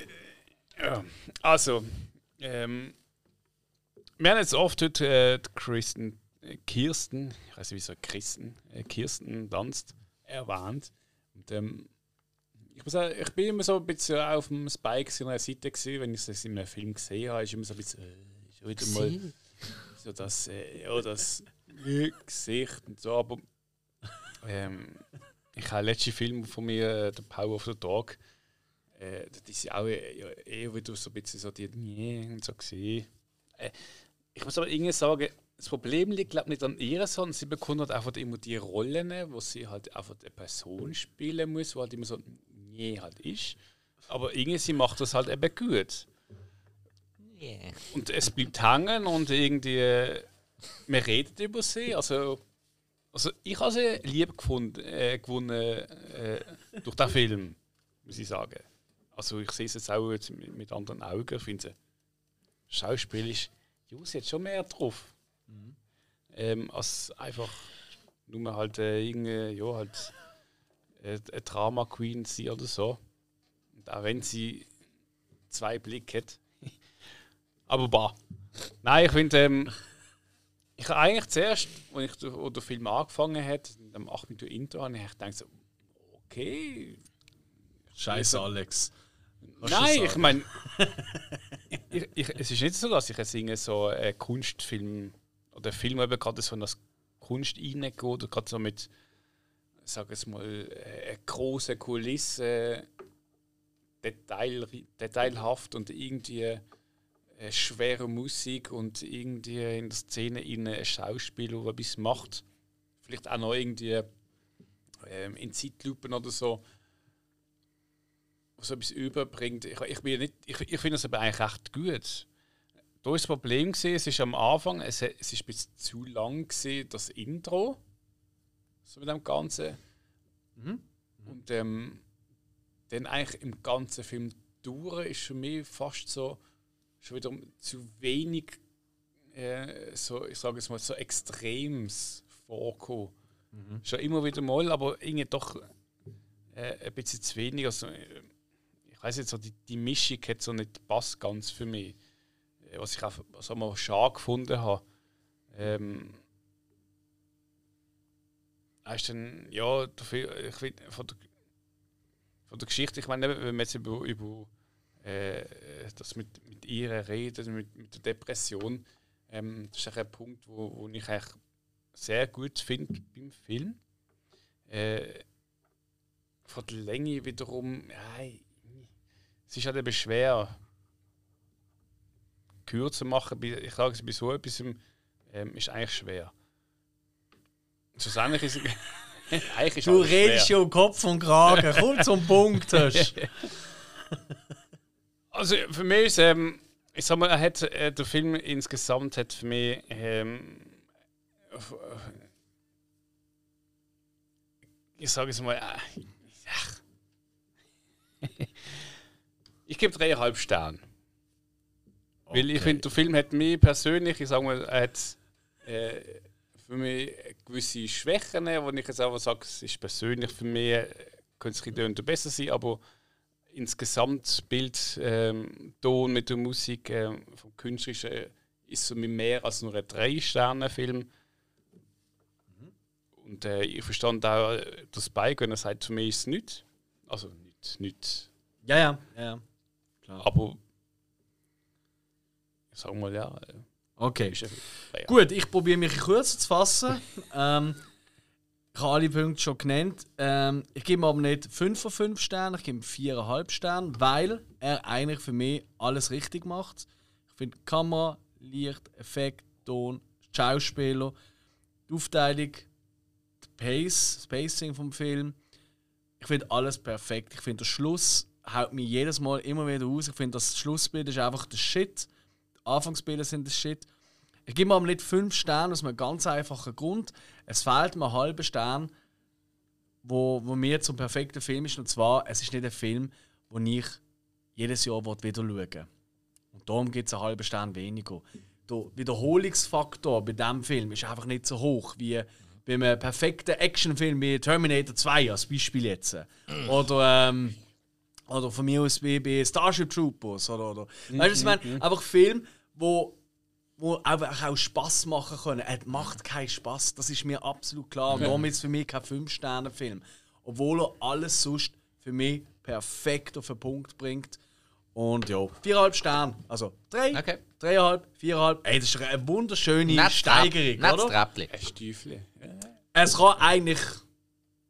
ja, also, ähm, wir haben jetzt oft heute äh, Kirsten, äh, Kirsten, ich weiß nicht, wie so Kirsten, äh, Kirsten Dunst erwähnt. Und, ähm, ich muss sagen, ich bin immer so ein bisschen auf dem Spike seiner Seite gewesen, wenn ich das in einem Film gesehen habe, ist immer so ein bisschen, äh, schon wieder mal so das, äh, ja, das Gesicht und so, aber ähm, ich habe letzten Film von mir, äh, The Power of the Dog, äh, das ist auch eher, eher wieder so ein bisschen so die und so gesehen. Äh, ich muss aber irgendwie sagen, das Problem liegt glaube nicht an ihr, sondern sie bekommt halt einfach immer die Rollen, wo sie halt einfach eine Person spielen muss, wo halt immer so nee halt ist. Aber irgendwie sie macht das halt eben gut. Yeah. Und es bleibt hängen und irgendwie wir reden über sie. Also, also ich habe sie lieb gefunden, äh, gewonnen äh, durch den Film, muss ich sagen. Also ich sehe es jetzt auch jetzt mit, anderen Augen. Ich finde, schauspielisch, ja, sie hat schon mehr drauf. Mhm. Ähm, als einfach nur halt äh, irgendwie, ja, halt äh, eine Drama Queen sie oder so. Und auch wenn sie zwei Blicke hat. <laughs> Aber bah. Nein, ich finde, ähm, ich habe eigentlich zuerst, als ich den, Film angefangen hat, am 8 Minuten Intro, habe ich gedacht so, okay. Scheiße, also, Alex. Nein, ich meine, <laughs> es ist nicht so, dass ich jetzt so einen Kunstfilm oder Film eben gerade so in das Kunst reingehe oder gerade so mit, sag es mal, eine große Kulisse, Detail, detailhaft und irgendwie schwere Musik und irgendwie in der Szene in ein Schauspieler, der etwas macht. Vielleicht auch noch irgendwie ähm, in Zeitlupen oder so so etwas überbringt. Ich, ich, ich, ich finde es aber eigentlich recht gut. Da ist das Problem gewesen, es ist am Anfang, es, es ist ein bisschen zu lang gewesen, das Intro, so mit dem Ganzen. Mhm. Und ähm, dann eigentlich im ganzen Film durch ist für mich fast so schon wieder zu wenig, äh, so ich sage es mal so Extrems vorkommen. Mhm. Schon immer wieder mal, aber irgendwie doch äh, ein bisschen zu wenig. Also, ich weiß jetzt so, die, die Mischung hat so nicht passt ganz für mich. Äh, was ich auch was mal schade gefunden habe. Ähm, ist dann, ja, ich find, von, der, von der Geschichte, ich meine, wenn wir jetzt über, über äh, das mit, mit ihr reden, mit, mit der Depression, ähm, das ist ein Punkt, wo, wo ich eigentlich sehr gut finde beim Film. Äh, von der Länge wiederum, ja, es ist halt eben schwer, kürzer machen. Ich sage es bei so etwas ähm, ist eigentlich schwer. Schlussendlich ist <laughs> eigentlich ist Du redest ja um Kopf und Kragen. Komm zum Punkt. <laughs> also für mich ist ähm, ich sag mal, er hat, äh, der Film insgesamt hat für mich ähm, ich sage es mal, äh, ich gebe dreieinhalb Sterne. Okay. Weil ich finde, der Film hat mich persönlich, ich sage mal, er hat äh, für mich gewisse Schwächen, wo ich jetzt einfach sage, es ist persönlich für mich, äh, könnte es ein besser sein, aber insgesamt Bild, ähm, Ton mit der Musik, äh, vom Künstlerischen, ist für mich mehr als nur ein Drei-Sterne-Film. Mhm. Und äh, ich verstand auch äh, das Spike, wenn er sagt, für mich ist es nichts. Also nicht, nicht. Ja, ja, ja. ja. Klar. Aber ich sag mal ja. Äh, okay. Gut, ich probiere mich kürzer zu fassen. <laughs> ähm, ich habe alle Punkte schon genannt. Ähm, ich gebe aber nicht 5 von 5 Sternen, ich gebe 4,5 Sterne, weil er eigentlich für mich alles richtig macht. Ich finde Kamera, Licht, Effekt, Ton, Schauspieler, die Aufteilung, die Pace, das Pacing vom Film. Ich finde alles perfekt. Ich finde der Schluss haut mich jedes Mal immer wieder aus. Ich finde, das Schlussbild ist einfach der Shit. Die Anfangsbilder sind der Shit. Ich gebe mir aber nicht 5 Sterne aus einem ganz einfachen Grund. Es fehlt mir ein halber Stern, wo, wo mir zum perfekten Film ist. Und zwar, es ist nicht ein Film, den ich jedes Jahr wieder schauen will. Und darum gibt es einen halben Stern weniger. Der Wiederholungsfaktor bei diesem Film ist einfach nicht so hoch wie bei einem perfekten Actionfilm wie Terminator 2 als Beispiel jetzt. Oder ähm, oder von mir aus wie bei Starship Troopers. Oder, oder. Mhm, weißt du, ich meine, mhm. einfach Film, wo, wo einfach auch Spass machen können. Er macht keinen Spass, das ist mir absolut klar. Und darum ist es für mich kein 5-Sterne-Film. Obwohl er alles sonst für mich perfekt auf den Punkt bringt. Und ja, 4,5 Sterne. Also 3, okay. 3,5, 4,5. Ey, das ist eine wunderschöne Netz Steigerung, Netz oder? Ein Stiefel. Es kann eigentlich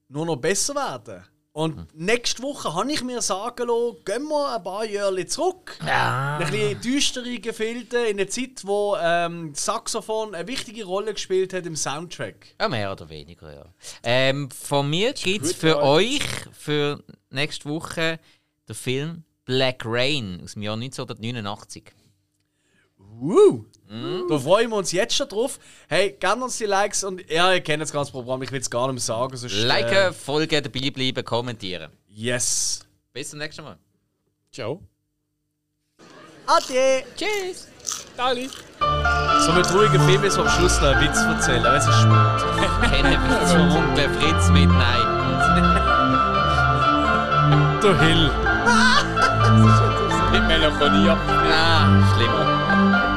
nur noch besser werden. Und mhm. nächste Woche habe ich mir sagen lassen, gehen wir ein paar Jahre zurück. Ja. Ein bisschen düstere Gefilde in einer Zeit, wo ähm, Saxophon eine wichtige Rolle gespielt hat im Soundtrack. Ja, mehr oder weniger, ja. Ähm, von mir gibt es für euch für nächste Woche den Film Black Rain aus dem Jahr 1989. Woo! Da freuen wir uns jetzt schon drauf. Hey, gerne uns die Likes und ja, ihr kennt das ganze Programm, ich will es gar nicht mehr sagen. Sonst, Liken, äh, folgen, dabei bleiben, kommentieren. yes. Bis zum nächsten Mal. Ciao. Ade! Tschüss. Dali. So mit ruhigen Film ist am Schluss noch einen Witz erzählen, aber es ist Sport. Kenne Witz vom Onkel Fritz mit Nein. Der Hill. Mit Melancholie. Ah, schlimmer.